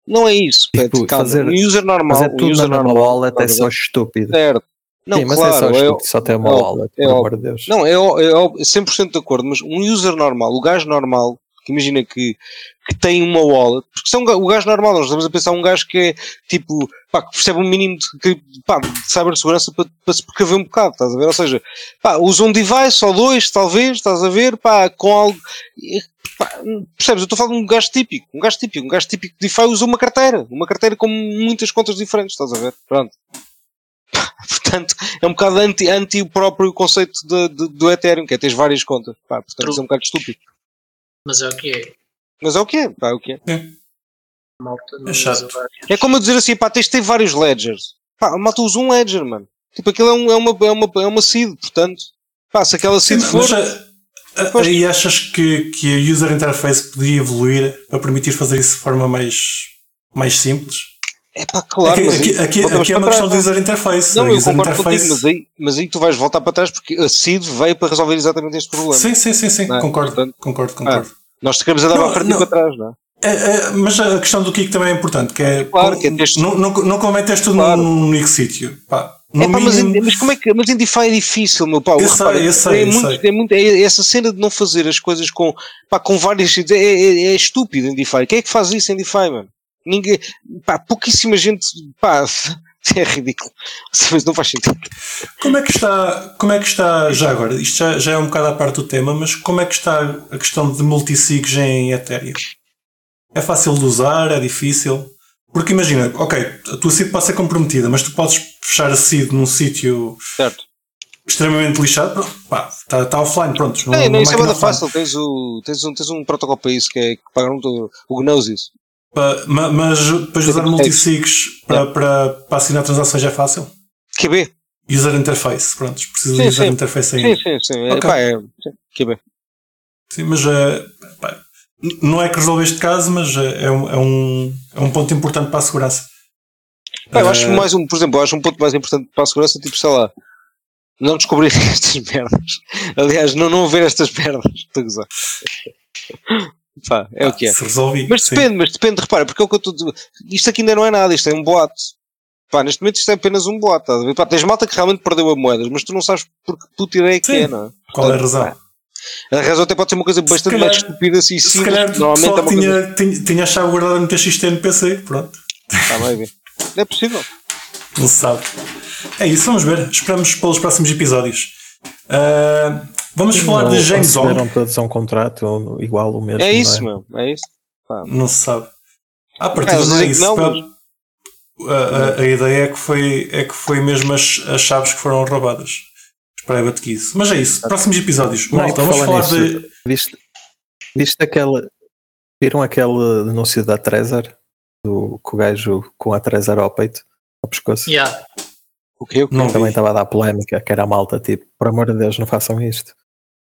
não é isso. Tipo, Pet, fazer- um user normal. Fazer um tudo user na mesma normal. wallet é só estúpido. Certo. Não, Sim, mas claro. é só é- estúpido só ter uma é wallet, é por amor de Deus. Não, é, é, ó- 100% de acordo, mas um user normal, o gajo normal, que imagina que, que tem uma wallet, porque são o gajo normal, nós estamos a pensar um gajo que é tipo, pá, que percebe um mínimo de, pá, de cibersegurança para, para se precaver um bocado, estás a ver? Ou seja, pá, usa um device ou dois, talvez, estás a ver, pá, com algo. pá, percebes? Eu estou a falar de um gajo típico, um gajo típico, um gajo típico de DeFi usa uma carteira, uma carteira com muitas contas diferentes, estás a ver? Pronto. Portanto, é um bocado anti, anti o próprio conceito de, de- do Ethereum, que é teres várias contas. Pá, portanto, True. é um bocado estúpido. Mas é o que é. Mas é o que é, pá, é o que é. Malta não É chato. É como eu dizer assim, pá, tens de ter vários ledgers. Pá, a malta usa um ledger, mano. Tipo, aquilo é, um- é, uma, é, uma, é uma seed, portanto. Pá, se aquela seed for. Mas a- a- Pois. aí achas que, que a user interface podia evoluir para permitir fazer isso de forma mais, mais simples? É pá, claro, aqui, mas aqui, aqui, aqui é uma questão de trás, user interface. Não, A eu concordo interface- contigo, mas aí, mas aí tu vais voltar para trás porque a seed veio para resolver exatamente este problema. Sim, sim, sim, sim. É? concordo, Portanto, concordo, concordo. Nós queremos andar Não, para frente não. e para trás, não é? É, é, mas a questão do Kiko também é importante, que é, Claro, que é teres- não, não, não convém teres tudo Claro. num único sítio. Pá, É pá, mas, mas como é que mas em DeFi é difícil, meu pau. Eu Repara, sei, eu sei, é, eu muito, sei. é muito é essa cena de não fazer as coisas com, pá, com várias é, é, é estúpido em DeFi. Quem é que faz isso em DeFi, mano? Ninguém, pá, pouquíssima gente, pá, é ridículo. Mas não faz sentido. como é que está, como é que está já agora? Isto já, já é um bocado à parte do tema, mas como é que está a questão de multisigs em Ethereum? É fácil de usar? É difícil? Porque imagina, ok, a tua seed pode ser comprometida, mas tu podes fechar a seed num sítio Certo. extremamente lixado, pá, está tá offline, pronto. Não, não, isso é offline. fácil. Tens, o, tens, um, tens um protocolo para isso que é que pagaram o, o Gnosis. Pa- ma- Mas depois de usar Sim, multisigs para, para, para assinar transações é fácil? QB. User interface, pronto, precisa Sim, de user sim. interface ainda. Sim, sim, sim. É, Ok. pá, é, sim, QB. Sim, mas eh, pá, não é que resolve este caso, mas eh, é um, é, um, é um ponto importante para a segurança. Pá, eu acho Eh, mais um, por exemplo, acho um ponto mais importante para a segurança, tipo, sei lá, não descobrir estas merdas. Aliás, não, não ver estas merdas. Estou a gozar. Pá, é o que é. Se resolve. Mas sim. depende, mas depende, repara, porque é o que eu estou. Isto aqui ainda não é nada, isto é um boato. Pá, neste momento isto é apenas um boato. ver? Pá, tens malta que realmente perdeu a moedas, mas tu não sabes por que puta ideia que Sim. é, não é? Qual é a razão? A razão até pode ser uma coisa bastante calhar- mais estúpida assim, Se simples, calhar porque normalmente é uma coisa. tinha, tinha, tinha a chave guardada no TXT no PC, pronto. Tá, vai ver. É possível. Não se sabe. É isso, vamos ver. Esperamos pelos próximos episódios. Ah, vamos falar Não de James Ong. todos a um contrato igual o mesmo. É isso, não meu. É isso. Não se sabe. À partida É, não é que isso. não, Pá, mas- a, a- a ideia é que foi, é que foi mesmo as, as chaves que foram roubadas. Esperava-te que isso. Mas é isso. Próximos episódios. Não, Malta, vamos falar falar nisso, de. Viste, viste aquele. Viram aquele anúncio da Trezor? Do, com o gajo com a Trezor ao peito, ao pescoço? Yeah. O? O quê? Não Também vi. estava a dar polémica, que era a malta, tipo, por amor de Deus, não façam isto.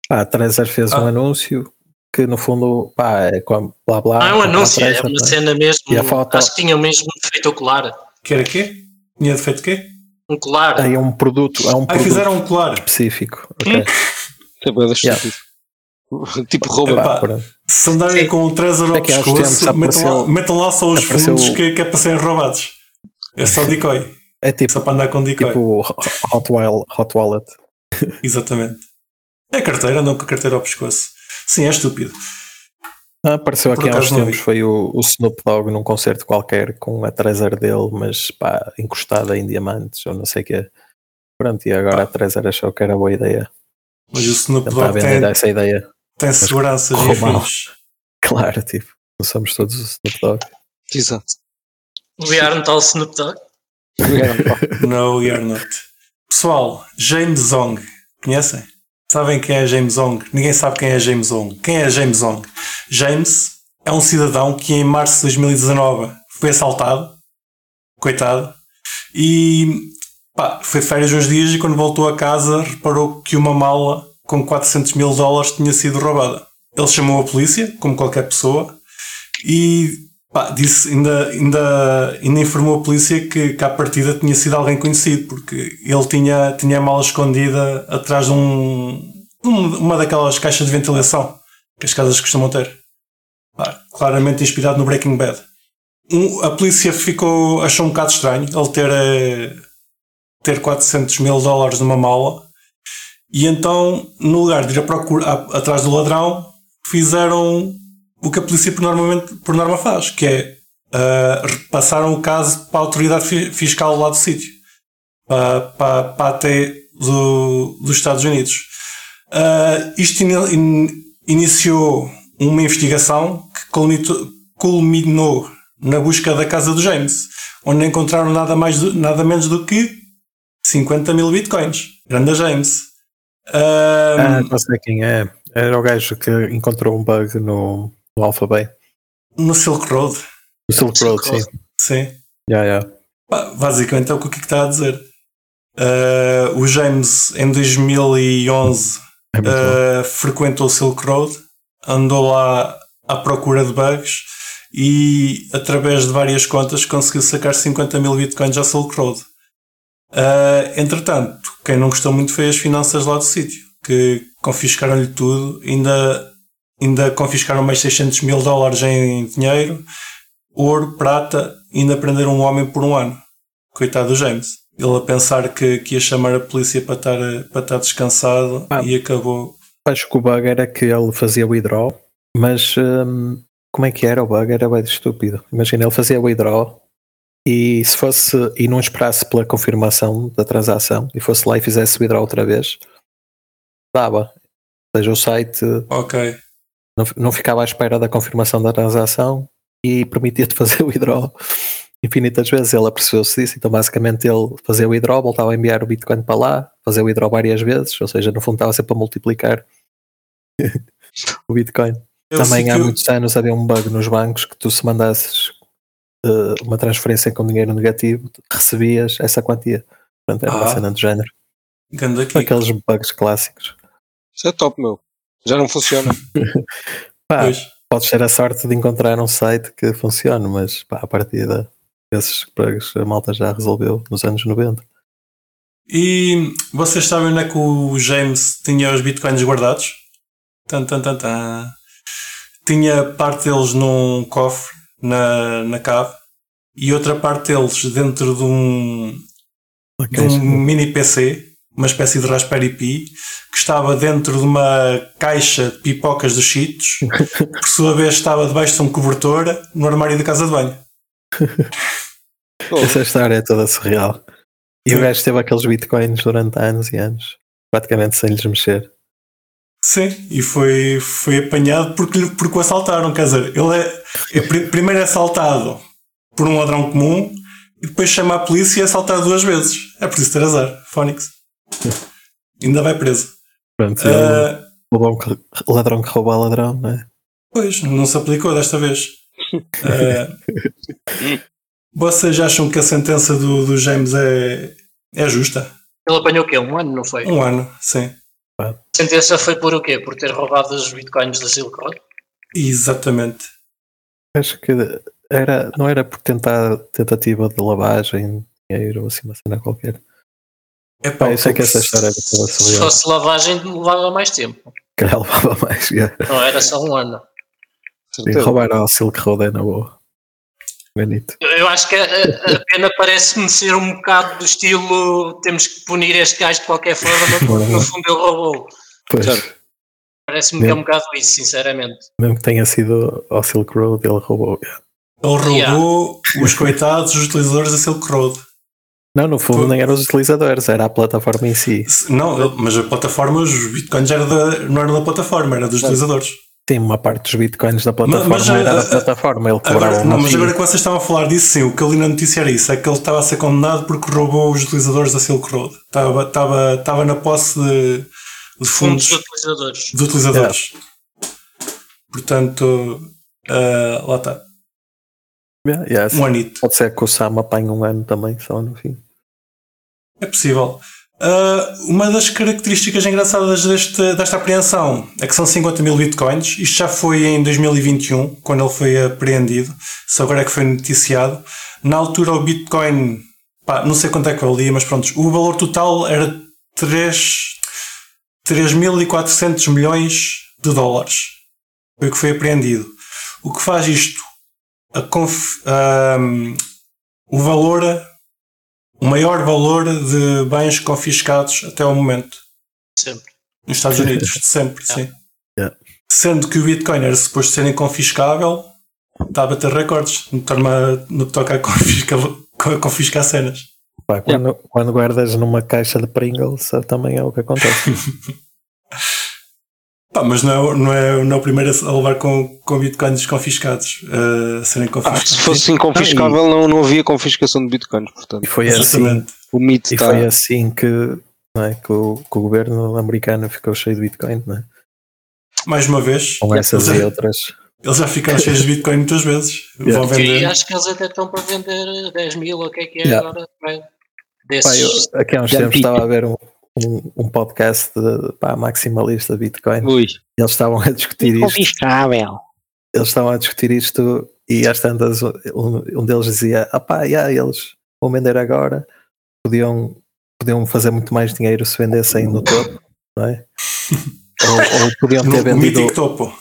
Pá, a Trezer fez um Ah. anúncio que no fundo, pá, é com blá blá. Não é um anúncio, é uma cena mesmo. E a foto? Acho que tinha mesmo feito o colar. Que era quê? Tinha defeito quê? Um colar. É um produto, é um Ah, produto fizeram um colar. específico. ok? Tem bué de Yeah. tipo rouba. Epá. Se andarem com o Trezor ao É pescoço, metam metam lá só os apareceu- fundos que, que é para serem roubados. É só decoy. É tipo, Só para andar com decoy. tipo Hot, Wall, Hot Wallet. Exatamente. É carteira, andam com a carteira ao pescoço. Sim, é estúpido. Ah, apareceu Por aqui há uns não tempos, foi o, o Snoop Dogg num concerto qualquer com a Trezer dele, mas pá, encostada em diamantes ou não sei o quê. Pronto, e agora a Trezer achou que era boa ideia. Mas o Snoop Dogg vender tem, essa ideia. tem seguranças e mal. afins. Claro, tipo, não somos todos o Snoop Dogg. Exato. We are not all Snoop Dogg. No, you're not. Pessoal, James Zong. Conhecem? Sabem quem é James Zong? Ninguém sabe quem é James Zong. Quem é James Zong? James é um cidadão que em março de 2019 foi assaltado. Coitado. E pá, foi de férias uns dias e quando voltou a casa reparou que uma mala com 400 mil dólares tinha sido roubada. Ele chamou a polícia, como qualquer pessoa, e pá, disse, ainda, ainda, ainda informou a polícia que, que à partida tinha sido alguém conhecido, porque ele tinha, tinha a mala escondida atrás de um, um- uma daquelas caixas de ventilação que as casas costumam ter. Pá, claramente inspirado no Breaking Bad. Um- a polícia ficou, achou um bocado estranho ele ter, eh, ter 400 mil dólares numa mala e então, no lugar de ir a procura, a- atrás do ladrão, fizeram o que a polícia por, normalmente, por norma faz, que é ah, repassaram o caso para a autoridade fi- fiscal lá do sítio, para, para, para do, dos Estados Unidos. Ah, isto ini- in- iniciou uma investigação que culmito- culminou na busca da casa do James, onde encontraram nada, mais nada menos do que 50 mil bitcoins. Grande James. Ah, Ah, não sei quem é. Era o gajo que encontrou um bug no, no Alphabet. no Silk Road, No Silk Road, Silk sim. sim. Yeah, yeah. Pá, Basicamente é o que o Kiko está a dizer. Ah, o James, em 2011, É ah, frequentou o Silk Road, andou lá à procura de bugs e, através de várias contas, conseguiu sacar 50 mil bitcoins ao Silk Road. Ah, entretanto, quem não gostou muito foi as finanças lá do sítio, que confiscaram-lhe tudo, ainda, ainda confiscaram mais 600 mil dólares em dinheiro, ouro, prata, ainda prenderam um homem por um ano. Coitado do James. Ele a pensar que, que ia chamar a polícia para estar, para estar descansado Ah. e acabou. Acho que o bug era que ele fazia o withdraw, mas hum, como é que era o bug? Era bem estúpido. Imagina, ele fazia o withdraw e se fosse e não esperasse pela confirmação da transação e fosse lá e fizesse o withdraw outra vez, dava. Ou seja, o site Ok. Não, não ficava à espera da confirmação da transação e permitia-te fazer o withdraw infinitas vezes. Ele apercebeu-se disso, então basicamente ele fazia o withdraw, voltava a enviar o Bitcoin para lá, fazia o withdraw várias vezes, ou seja, no fundo estava sempre a multiplicar o Bitcoin. Eu Também há que muitos anos havia um bug nos bancos que tu se mandasses eh, uma transferência com dinheiro negativo, recebias essa quantia. Portanto, era uma Ah. cena do género. Aqueles bugs clássicos. Isso é top, meu. Já não funciona. Pá, Pois. podes ter a sorte de encontrar um site que funcione, mas pá, a partida esses bugs a malta já resolveu nos anos 90. E vocês sabem onde é que o James tinha os bitcoins guardados? Tan, tan, tan, tan. Tinha parte deles num cofre na, na cave e outra parte deles dentro de um, de um mini PC, uma espécie de Raspberry Pi, que estava dentro de uma caixa de pipocas dos Cheetos, que por sua vez estava debaixo de um cobertor no armário da casa de banho. Essa história é toda surreal. E o gajo teve aqueles bitcoins durante anos e anos, praticamente sem lhes mexer. Sim, e foi, foi apanhado porque, porque o assaltaram. Quer dizer, ele é, é pri- primeiro é assaltado por um ladrão comum e depois chama a polícia e é assaltado duas vezes. É preciso ter azar, Fónix. Ainda vai preso. Pronto, ele, Ah, o bom que- ladrão que rouba ladrão, não é? pois, não se aplicou desta vez. Ah, vocês acham que a sentença do, do James é, É justa. Ele apanhou o quê? Um ano, não foi? Um ano, sim. A sentença foi por o quê? Por ter roubado os bitcoins da Silk Road? Exatamente. Acho que era, não era por tentar tentativa de lavagem de dinheiro ou assim uma cena qualquer. É Pá, eu sei que essa história era toda Se fosse lavagem, levava mais tempo. Calhar levava mais. yeah. Não era só um ano. E Certeza. roubaram ao Silk Road é na boa. Bonito. Eu acho que a, a- pena parece-me ser um bocado do estilo temos que punir este gajo de qualquer forma, mas no fundo ele roubou. Parece-me que é um bocado isso, sinceramente. mesmo que tenha sido ao Silk Road, ele roubou. yeah. Ele roubou os coitados, os utilizadores da Silk Road. Não, no fundo nem eram os utilizadores, era a plataforma em si. Não, mas a plataforma, os bitcoins era da, não era da plataforma, era dos utilizadores. Sim, uma parte dos bitcoins da plataforma mas, era uh, da plataforma, ele cobrava Agora, não, mas agora que vocês estavam a falar disso, sim, o que eu li na notícia era isso: é que ele estava a ser condenado porque roubou os utilizadores da Silk Road. Estava, estava, estava na posse de, de Fundos fundos de utilizadores. de utilizadores. Portanto, ah, lá está. Yeah, yeah, Um anito. Pode ser que o Sam apanhe um ano também, só no fim. É possível. Ah, uma das características engraçadas deste, desta apreensão é que são 50 mil bitcoins. Isto já foi em 2021, quando ele foi apreendido. Só agora é que foi noticiado. Na altura, o bitcoin, pá, não sei quanto é que li, mas pronto, o valor total era 3 3.400 milhões de dólares. Foi o que foi apreendido. O que faz isto? A conf- ahm, o valor o maior valor de bens confiscados até ao momento Sempre. nos Estados Unidos, sempre, sim. Yeah. Sendo que o Bitcoin era suposto ser inconfiscável, está a bater recordes no, torna- no que toca a confiscar, confiscar cenas. Pá, quando, quando guardas numa caixa de Pringles, também é o que acontece. Pá, mas não é, não, é, não é o primeiro a levar com, com bitcoins confiscados, a serem Ah, confiscados. se fosse inconfiscável, não, não havia confiscação de bitcoins. Portanto, E foi assim, Exatamente. o mito e está. foi assim que, não é, que, o, que o governo americano ficou cheio de Bitcoin, não é? Mais uma vez, com essas eles, e já, outras. eles já ficaram cheios de Bitcoin muitas vezes. Yeah. Vão E vender. acho que eles até estão para vender 10 mil, ou o que é que é Yeah. agora? Bem, Pá, Desses. eu, aqui há uns tempos estava a ver um, um, um podcast de, pá, maximalista de Bitcoin. Ui. Eles estavam a discutir isto. Inconfiscável. Eles estavam a discutir isto e às tantas um, um deles dizia: ah pá, yeah, eles vão vender agora, podiam, podiam fazer muito mais dinheiro se vendessem no topo, não é? ou, ou podiam No, ter o vendido, mítico topo.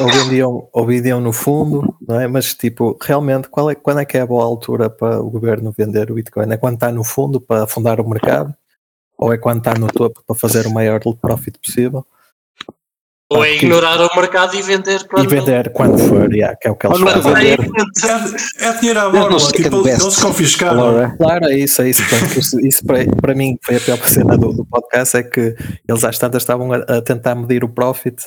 ou, vendiam, ou vendiam no fundo, não é? Mas tipo, realmente, qual é, quando é que é a boa altura para o governo vender o Bitcoin? É quando está no fundo para afundar o mercado? Ou é quando está no topo para fazer o maior profit possível? Ou é ignorar o mercado e vender quando E vender quando for, yeah, que é o que eles não fazem. vender. É, é dinheiro à borla. Tipo, que é eles confiscaram. Laura. Claro, é isso, é isso. Portanto, isso, isso para, para mim foi a pior cena do, do podcast, é que eles às tantas estavam a, a tentar medir o profit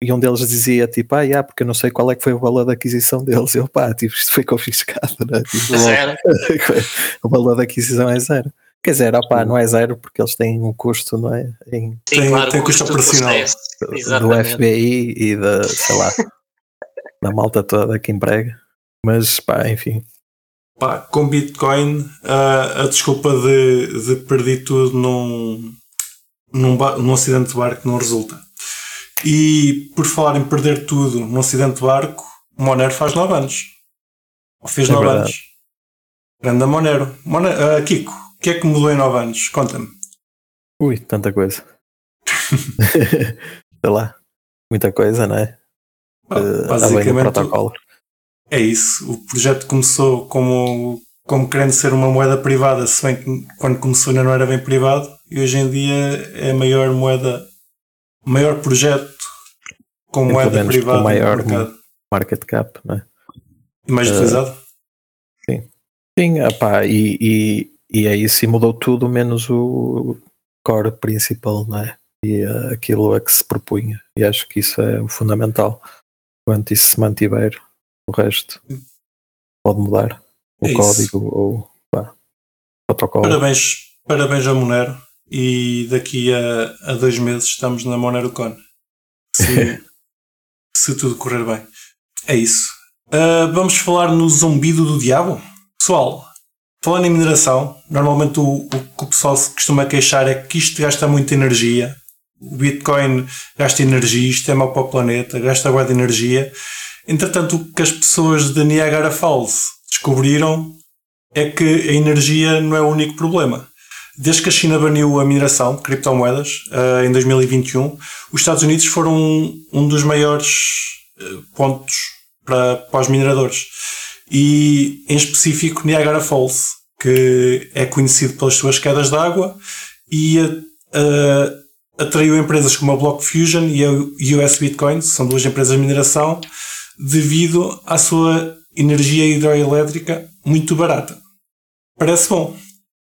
e um deles dizia tipo, ah, yeah, porque eu não sei qual é que foi o valor da aquisição deles. Eu, pá, tipo, isto foi confiscado, né? Tipo, Zero. o valor da aquisição é zero. Quer dizer, opá, não é zero porque eles têm um custo, não é? Em, Sim, Tem- claro, tem o custo operacional. do. FBI e da, sei lá, da malta toda que emprega. Mas, pá, enfim. Pá, com Bitcoin, a, a desculpa de, de perder tudo num, num, num acidente de barco não resulta. E por falar em perder tudo num acidente de barco, Monero faz 9 anos. Ou fez É 9 verdade. anos. Grande Monero. Monero ah, Kiko, que é que mudou em 9 anos? Conta-me. Ui, tanta coisa. sei lá, muita coisa, não é? Eh, bem no basicamente protocolo. é isso. O projeto começou como, como querendo ser uma moeda privada, se bem que quando começou ainda não era bem privado, e hoje em dia é a maior moeda, maior projeto com Pelo moeda privada com maior no mercado. Market cap, não é? E mais eh, utilizado. Sim, opá, e, e, e é isso, e mudou tudo menos o core principal, não é? E eh, aquilo a que se propunha. E acho que isso é o fundamental. Quanto isso se mantiver, o resto pode mudar. O É isso. código ou pá, protocolo. Parabéns, parabéns a Monero. E daqui a, a dois meses estamos na MoneroCon. Se, se tudo correr bem. É isso. Ah, vamos falar no zumbido do diabo? Pessoal, falando em mineração, normalmente o, o que o pessoal se costuma queixar é que isto gasta muita energia. O Bitcoin gasta energia, isto é mau para o planeta, gasta boa de energia. Entretanto, o que as pessoas de Niagara Falls descobriram é que a energia não é o único problema. Desde que a China baniu a mineração de criptomoedas uh, em 2021, os Estados Unidos foram um, dos maiores uh, pontos para, para os mineradores. E, em específico, Niagara Falls, que é conhecido pelas suas quedas de água e uh, atraiu empresas como a Block Fusion e a US Bitcoin, são duas empresas de mineração, devido à sua energia hidroelétrica muito barata. Parece bom.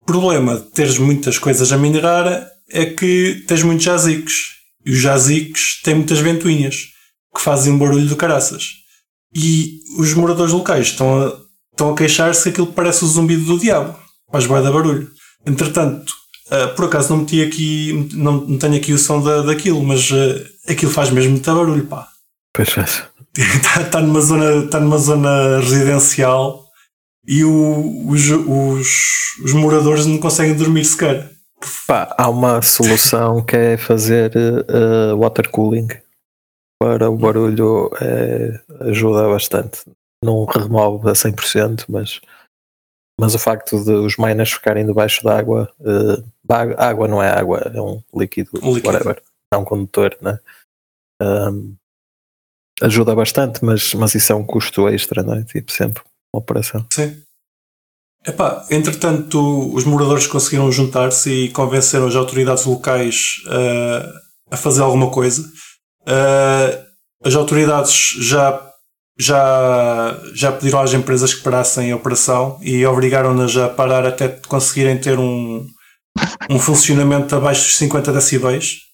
O problema de teres muitas coisas a minerar é que tens muitos jazicos. E os jazicos têm muitas ventoinhas que fazem um barulho do caraças. E os moradores locais estão a, estão a queixar-se que aquilo parece o zumbido do diabo. Faz vai dar barulho. Entretanto, uh, por acaso não meti aqui, não, não tenho aqui o som da, daquilo, mas uh, aquilo faz mesmo muito barulho, pá. Pois. Está tá numa, zona, tá numa zona residencial e o, os, os, os moradores não conseguem dormir sequer. Pá, há uma solução que é fazer uh, water cooling para o barulho é, ajuda bastante. Não remove a 100%, mas, mas o facto de os miners ficarem debaixo da água, uh, água não é água, é um líquido, um líquido. whatever, é um condutor, né? Um, ajuda bastante, mas, mas isso é um custo extra, não é? Tipo, sempre uma operação. Sim. Epá, entretanto, os moradores conseguiram juntar-se e convenceram as autoridades locais uh, a fazer alguma coisa. Uh, as autoridades já, já, já pediram às empresas que parassem a operação e obrigaram-nas a parar até conseguirem ter um, um funcionamento abaixo dos 50 decibéis.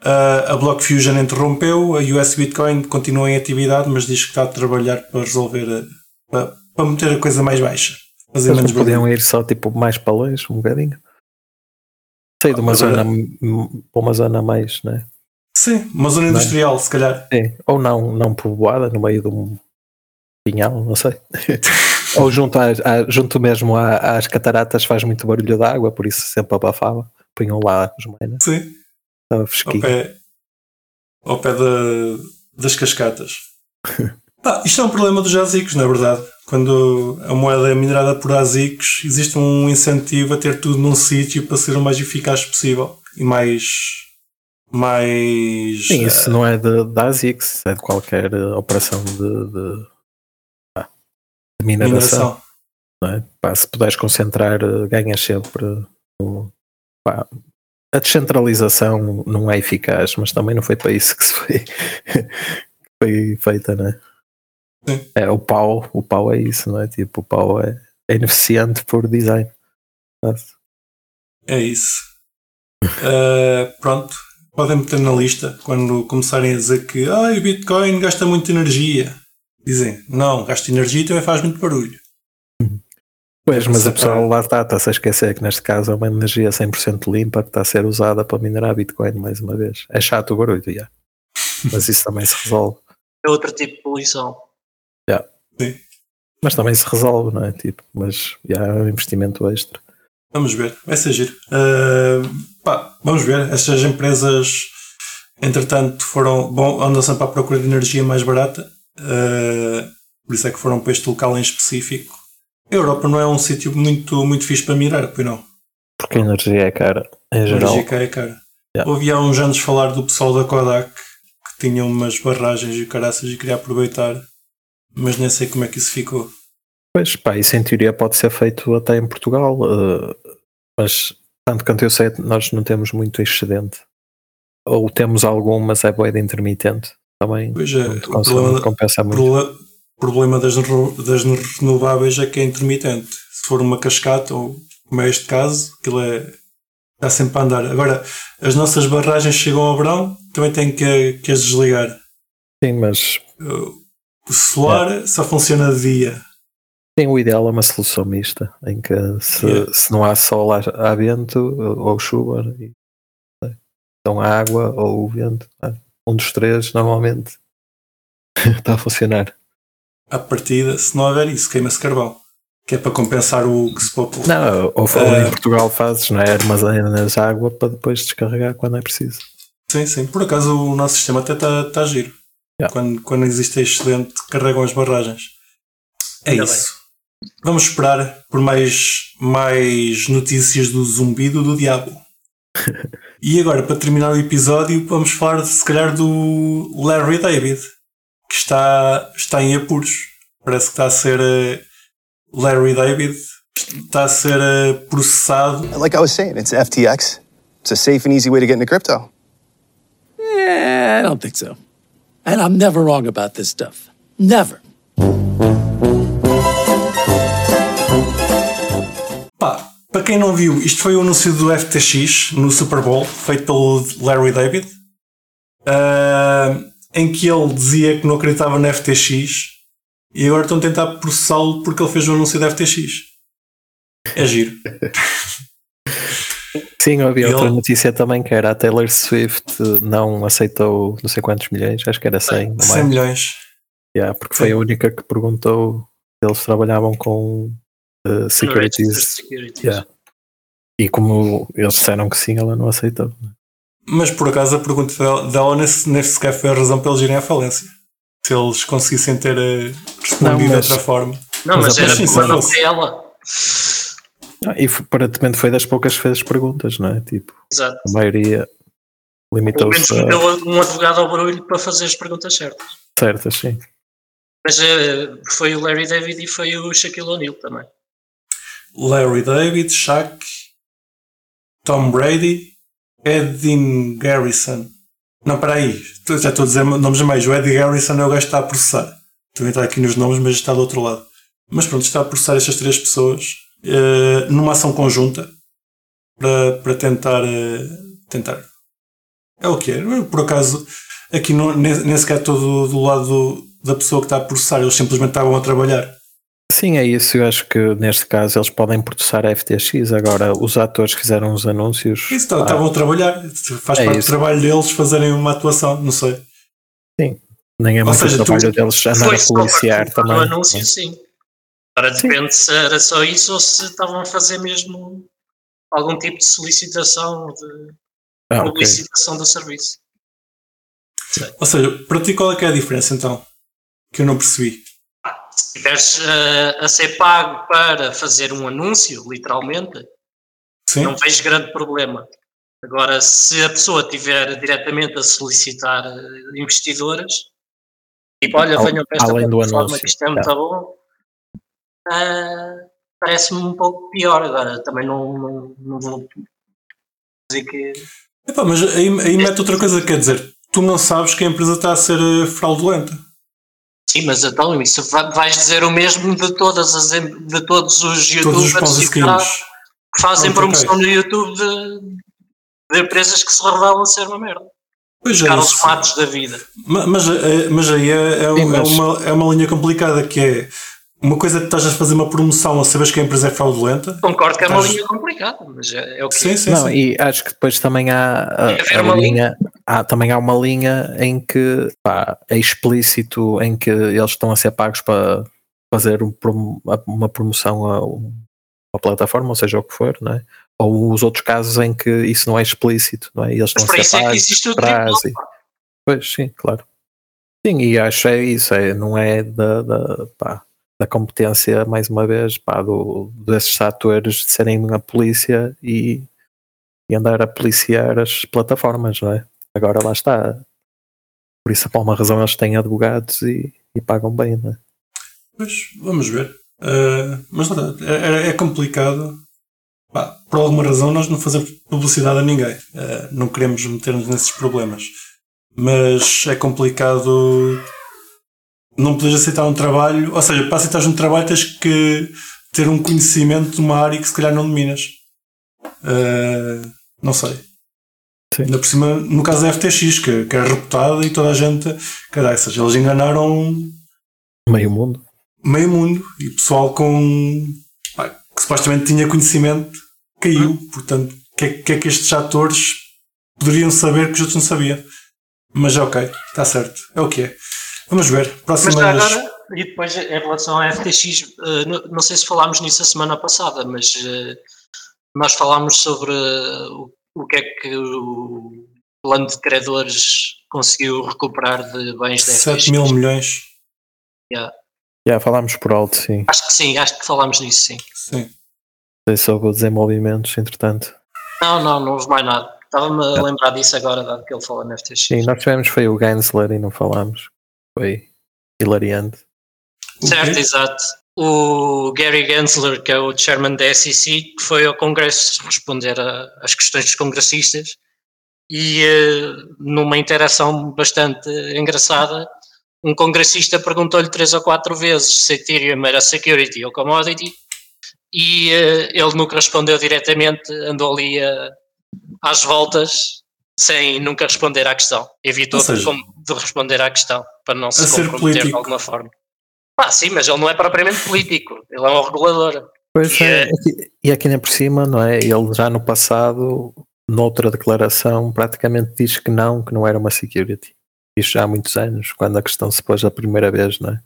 Uh, a Block Fusion interrompeu, a US Bitcoin continua em atividade, mas diz que está a trabalhar para resolver, para, para meter a coisa mais baixa. Fazer Eles não podiam ir só tipo mais para longe, um bocadinho. Sei de uma ah, zona, para uma zona mais, né? Sim, uma zona industrial, se calhar. Sim. Ou não, não povoada, no meio de um pinhal, não sei. Ou junto, a, a, junto mesmo às cataratas faz muito barulho de água, por isso sempre abafava. Punham lá os miners. Sim. Estava fresquinho. Ao pé, ao pé da, das cascatas. Pá, isto é um problema dos jazicos, na verdade. Quando a moeda é minerada por azicos, existe um incentivo a ter tudo num sítio para ser o mais eficaz possível e mais. Mais. Sim, isso uh, não é de, de ASICS, é de qualquer uh, operação de, de, ah, de mineração. mineração. É? Pá, se puderes concentrar, uh, ganhas sempre. Pá, a descentralização não é eficaz, mas também não foi para isso que se foi, foi feita, não é? Sim. É, o pau, o pau é isso, não é? Tipo, o pau é, é ineficiente por design. É isso. uh, pronto, podem meter na lista quando começarem a dizer que ah, o Bitcoin gasta muita energia. Dizem, não, gasta energia e também faz muito barulho. Pois, mas a pessoa lá está, está-se a esquecer que neste caso é uma energia 100% limpa que está a ser usada para minerar Bitcoin mais uma vez. É chato o barulho, já. mas isso também se resolve. É outro tipo de poluição. Yeah. Sim. Mas também se resolve, não é? Tipo, mas já é um investimento extra. Vamos ver, vai ser giro. Uh, pá, vamos ver. Estas empresas, entretanto, foram. Bom, andam sempre à procura de energia mais barata. Uh, por isso é que foram para este local em específico. A Europa não é um sítio muito, muito fixe para mirar, pois não? Porque a energia é cara, em geral. A energia é cara. Yeah. Ouvi há uns anos falar do pessoal da Kodak que tinham umas barragens e caraças e queria aproveitar mas nem sei como é que isso ficou. Pois pá, isso em teoria pode ser feito até em Portugal, uh, mas tanto quanto eu sei, nós não temos muito excedente. Ou temos algum, mas é boeda intermitente. Também pois é, o problema, compensa muito. O problema das, das renováveis é que é intermitente. Se for uma cascata, ou como é este caso, aquilo é. está sempre a andar. Agora, as nossas barragens chegam ao verão, também tem que, que as desligar. Sim, mas. O solar é. só funciona de dia. Sim, o ideal é uma solução mista, em que se, yeah. se não há sol, há, há vento ou chuva, e, então há água ou o vento. Um dos três normalmente está a funcionar. À partida, se não houver isso, queima-se carvão. que é para compensar o que se poupa. Não, ou, Ah. em Portugal fazes, não é? Armazenas água para depois descarregar quando é preciso. Sim, sim. Por acaso o nosso sistema até está tá giro. Yeah. Quando, quando existe excedente, carregam as barragens. É Ainda isso. Vamos esperar por mais, mais notícias do zumbido do diabo. e agora, para terminar o episódio, vamos falar se calhar do Larry David, que está, está em apuros. Parece que está a ser eh, Larry David, está a ser eh, processado Like I was saying, it's FTX. It's a safe and easy way to get into crypto. Eh, I don't think so. And I'm never wrong about this stuff. Never. Para quem não viu, isto foi o anúncio do FTX no Super Bowl, feito pelo Larry David, ah, em que ele dizia que não acreditava no FTX e agora estão a tentar processá-lo porque ele fez o anúncio da FTX. É giro. Sim, havia Ele- outra notícia também que era a Taylor Swift não aceitou não sei quantos milhões, acho que era 100, não 100 é? milhões. Yeah, porque foi Sim. a única que perguntou se eles trabalhavam com uh, securities. Securities. Yeah. E como eles disseram que sim, ela não aceitou. Mas por acaso a pergunta dela, dela nem, se- nem sequer foi a razão para eles irem à falência. Se eles conseguissem ter eh, respondido Não, mas- de outra forma. Não, Mas mas, a era sim, para ela. Ah, e foi- aparentemente foi das poucas que fez perguntas, não é? Tipo, Exato. a maioria Pelo menos limitou-se a meteu um advogado ao barulho para fazer as perguntas certas. certas, sim. Mas eh, foi o Larry David e foi o Shaquille O'Neal também. Larry David, Shaq, Tom Brady, Edin Garrison. Não, para aí, já estou a dizer nomes a mais. O Eddie Garrison é o gajo que está a processar. Também está aqui nos nomes, mas está do outro lado. Mas pronto, está a processar estas três pessoas eh, numa ação conjunta para, para tentar, eh, tentar. É o que é. Por acaso, aqui nem, nem sequer estou do, do lado do- da pessoa que está a processar, eles simplesmente estavam a trabalhar. Sim, é isso. Eu acho que neste caso eles podem processar a FTX. Agora, os atores que fizeram os anúncios. Isso, tá- pá, estavam a trabalhar. Faz É parte isso. do trabalho deles fazerem uma atuação, não sei. nem é Ou muito seja, o tu- trabalho deles andar a policiar para também. No anúncio, sim. Agora depende se era só isso ou se estavam a fazer mesmo algum tipo de solicitação, de Ah, publicitação do serviço. Ou seja, para ti qual é que é a diferença então? Que eu não percebi. Se estiveres eh, a ser pago para fazer um anúncio, literalmente, Sim? não vejo grande problema. Agora, se a pessoa estiver diretamente a solicitar eh, investidores, tipo, olha, Al- venham para esta além do anúncio, que isto é muito bom, ah, parece-me um pouco pior. Agora, também não, não, não vou dizer que. Epá, mas aí, aí mete outra coisa, quer dizer, tu não sabes que a empresa está a ser fraudulenta. Sim, mas então isso va- vais dizer o mesmo de todas as de todos os youtubers e schemes. que fazem Pronto, promoção ok. no YouTube de, de empresas que se revelam ser uma merda. Pois é, Carlos isso. Matos da vida. Ma- Mas, eh, mas aí é, é, Sim, mas- é uma, é uma linha complicada que é uma coisa que estás a fazer uma promoção a saberes que a empresa é fraudulenta. Concordo que é uma Estás- linha complicada, mas é, é o que Sim, sim, Não, sim. e acho que depois também há a, que a uma linha, há, também há uma linha em que pá, é explícito em que eles estão a ser pagos para fazer um uma promoção a um- a plataforma, ou seja o que for, não é? Ou os outros casos em que isso não é explícito, não é? E eles Mas estão para a isso ser é que pagos existe o tribunal. e- Pois, sim, claro. Sim, e acho é isso, é, não é da, da, pá, da competência, mais uma vez, pá, do, desses atores de serem a polícia e, e andar a policiar as plataformas, não é? Agora lá está. Por isso, por uma razão, eles têm advogados e, e pagam bem, não é? Pois, vamos ver. Eh, mas é, é complicado. Pá, por alguma razão nós não fazemos publicidade a ninguém. Eh, não queremos meter-nos nesses problemas. Mas é complicado não poderes aceitar um trabalho. Ou seja, para aceitar um trabalho tens que ter um conhecimento de uma área que se calhar não dominas. Eh, não sei. Sim. Ainda por cima, no caso da FTX, que, que é reputada e toda a gente. Caralho, ou seja, eles enganaram Meio mundo. meio mundo e pessoal com pá, que supostamente tinha conhecimento caiu. Portanto, o que, é, que é que estes atores poderiam saber que os outros não sabiam? Mas é ok, está certo, é o que é. Vamos ver. Mas Próximas. já agora, e depois em relação à FTX, eh, não, não sei se falámos nisso a semana passada, mas eh, nós falámos sobre eh, o, o que é que o plano de credores conseguiu recuperar de bens da 7 FTX. mil milhões. Já falámos por alto, sim. Acho que sim, acho que falámos nisso, sim. Sim. Sei só com desenvolvimentos, entretanto. Não, não, não houve mais nada. Estava-me a lembrar disso agora, dado que ele falou na FTX. Sim, nós tivemos foi o Gensler e não falámos. Foi hilariante. Certo, quê? exato. O Gary Gensler, que é o chairman da SEC, que foi ao Congresso responder às questões dos congressistas e eh, numa interação bastante engraçada, um congressista perguntou-lhe três ou quatro vezes se Ethereum era security ou commodity e eh, ele nunca respondeu diretamente, andou ali eh, às voltas sem nunca responder à questão. Evitou Ou seja- de, de responder à questão para não se comprometer de político. alguma forma. Ah, sim, mas ele não é propriamente político, ele é um regulador. Pois E é, aqui- e aqui nem por cima, não é? Ele já no passado, noutra declaração, praticamente diz que não, que não era uma security. Isto já há muitos anos, quando a questão se pôs a primeira vez, não é?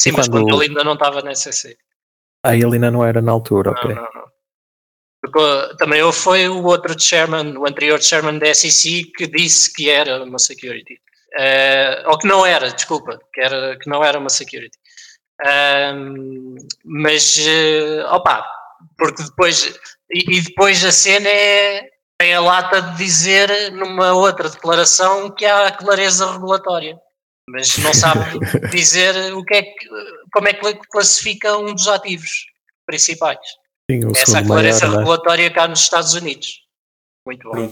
Sim, E mas quando- quando ele ainda não estava na SEC. Ah, ele ainda não era na altura, Não, ok. não, não. Porque, uh, também houve foi o outro chairman, o anterior chairman da SEC, que disse que era uma security. Eh, ou que não era, desculpa, que, era, que não era uma security. Mas, eh, opa, porque depois, e, e depois a cena é, tem a lata de dizer numa outra declaração que há clareza regulatória, mas não sabe dizer o que é que, como é que classifica um dos ativos principais. Sim, o Essa é clareza maior, não é? regulatória cá nos Estados Unidos. Muito bom.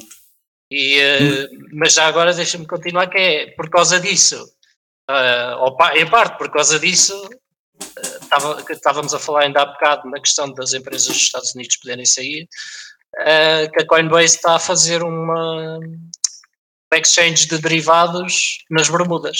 E, eh, mas já agora deixa-me continuar, que é por causa disso, eh, ou pa- em parte por causa disso, estava- que estávamos a falar ainda há bocado na questão das empresas dos Estados Unidos poderem sair, eh, que a Coinbase está a fazer uma um exchange de derivados nas Bermudas.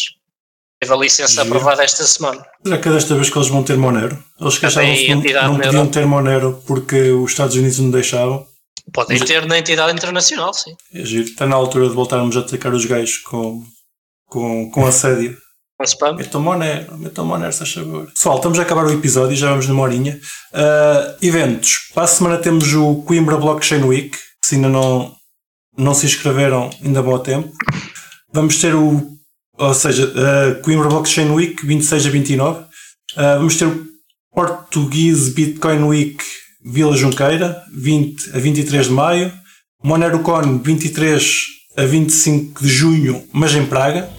Teve a licença aprovada esta semana. Será que é desta vez que eles vão ter Monero? Eles que não, entidade não na podiam ter Monero porque os Estados Unidos não deixavam. Podem Mas- ter na entidade internacional, sim. É giro. Está na altura de voltarmos a atacar os gajos com, com, com assédio. Spam. Metam Monero, metam Monero, se favor. Pessoal, estamos a acabar o episódio, já vamos numa horinha. Ah, eventos. Para a semana temos o Coimbra Blockchain Week. Se ainda não, não se inscreveram, ainda bom tempo. Vamos ter o, ou seja, ah, Coimbra Blockchain Week, 26 a 29. Ah, vamos ter o Portuguese Bitcoin Week Vila Junqueira, 20 a 23 de maio. MoneroCon, 23 a 25 de junho, mas em Praga.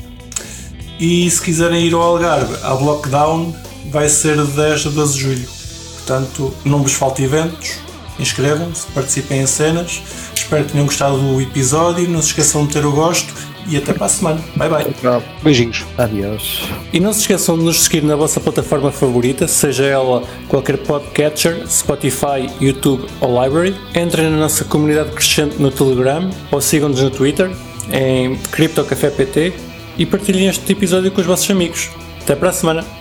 E se quiserem ir ao Algarve, à Blockdown, vai ser de 10 a 12 de julho. Portanto, não vos falte eventos, inscrevam-se, participem em cenas. Espero que tenham gostado do episódio. Não se esqueçam de ter o gosto e até para a semana. Bye bye. Beijinhos. Adiós. E não se esqueçam de nos seguir na vossa plataforma favorita, seja ela qualquer podcatcher, Spotify, YouTube ou Library. Entrem na nossa comunidade crescente no Telegram ou sigam-nos no Twitter em CryptoCafépt e partilhem este episódio com os vossos amigos. Até para a semana!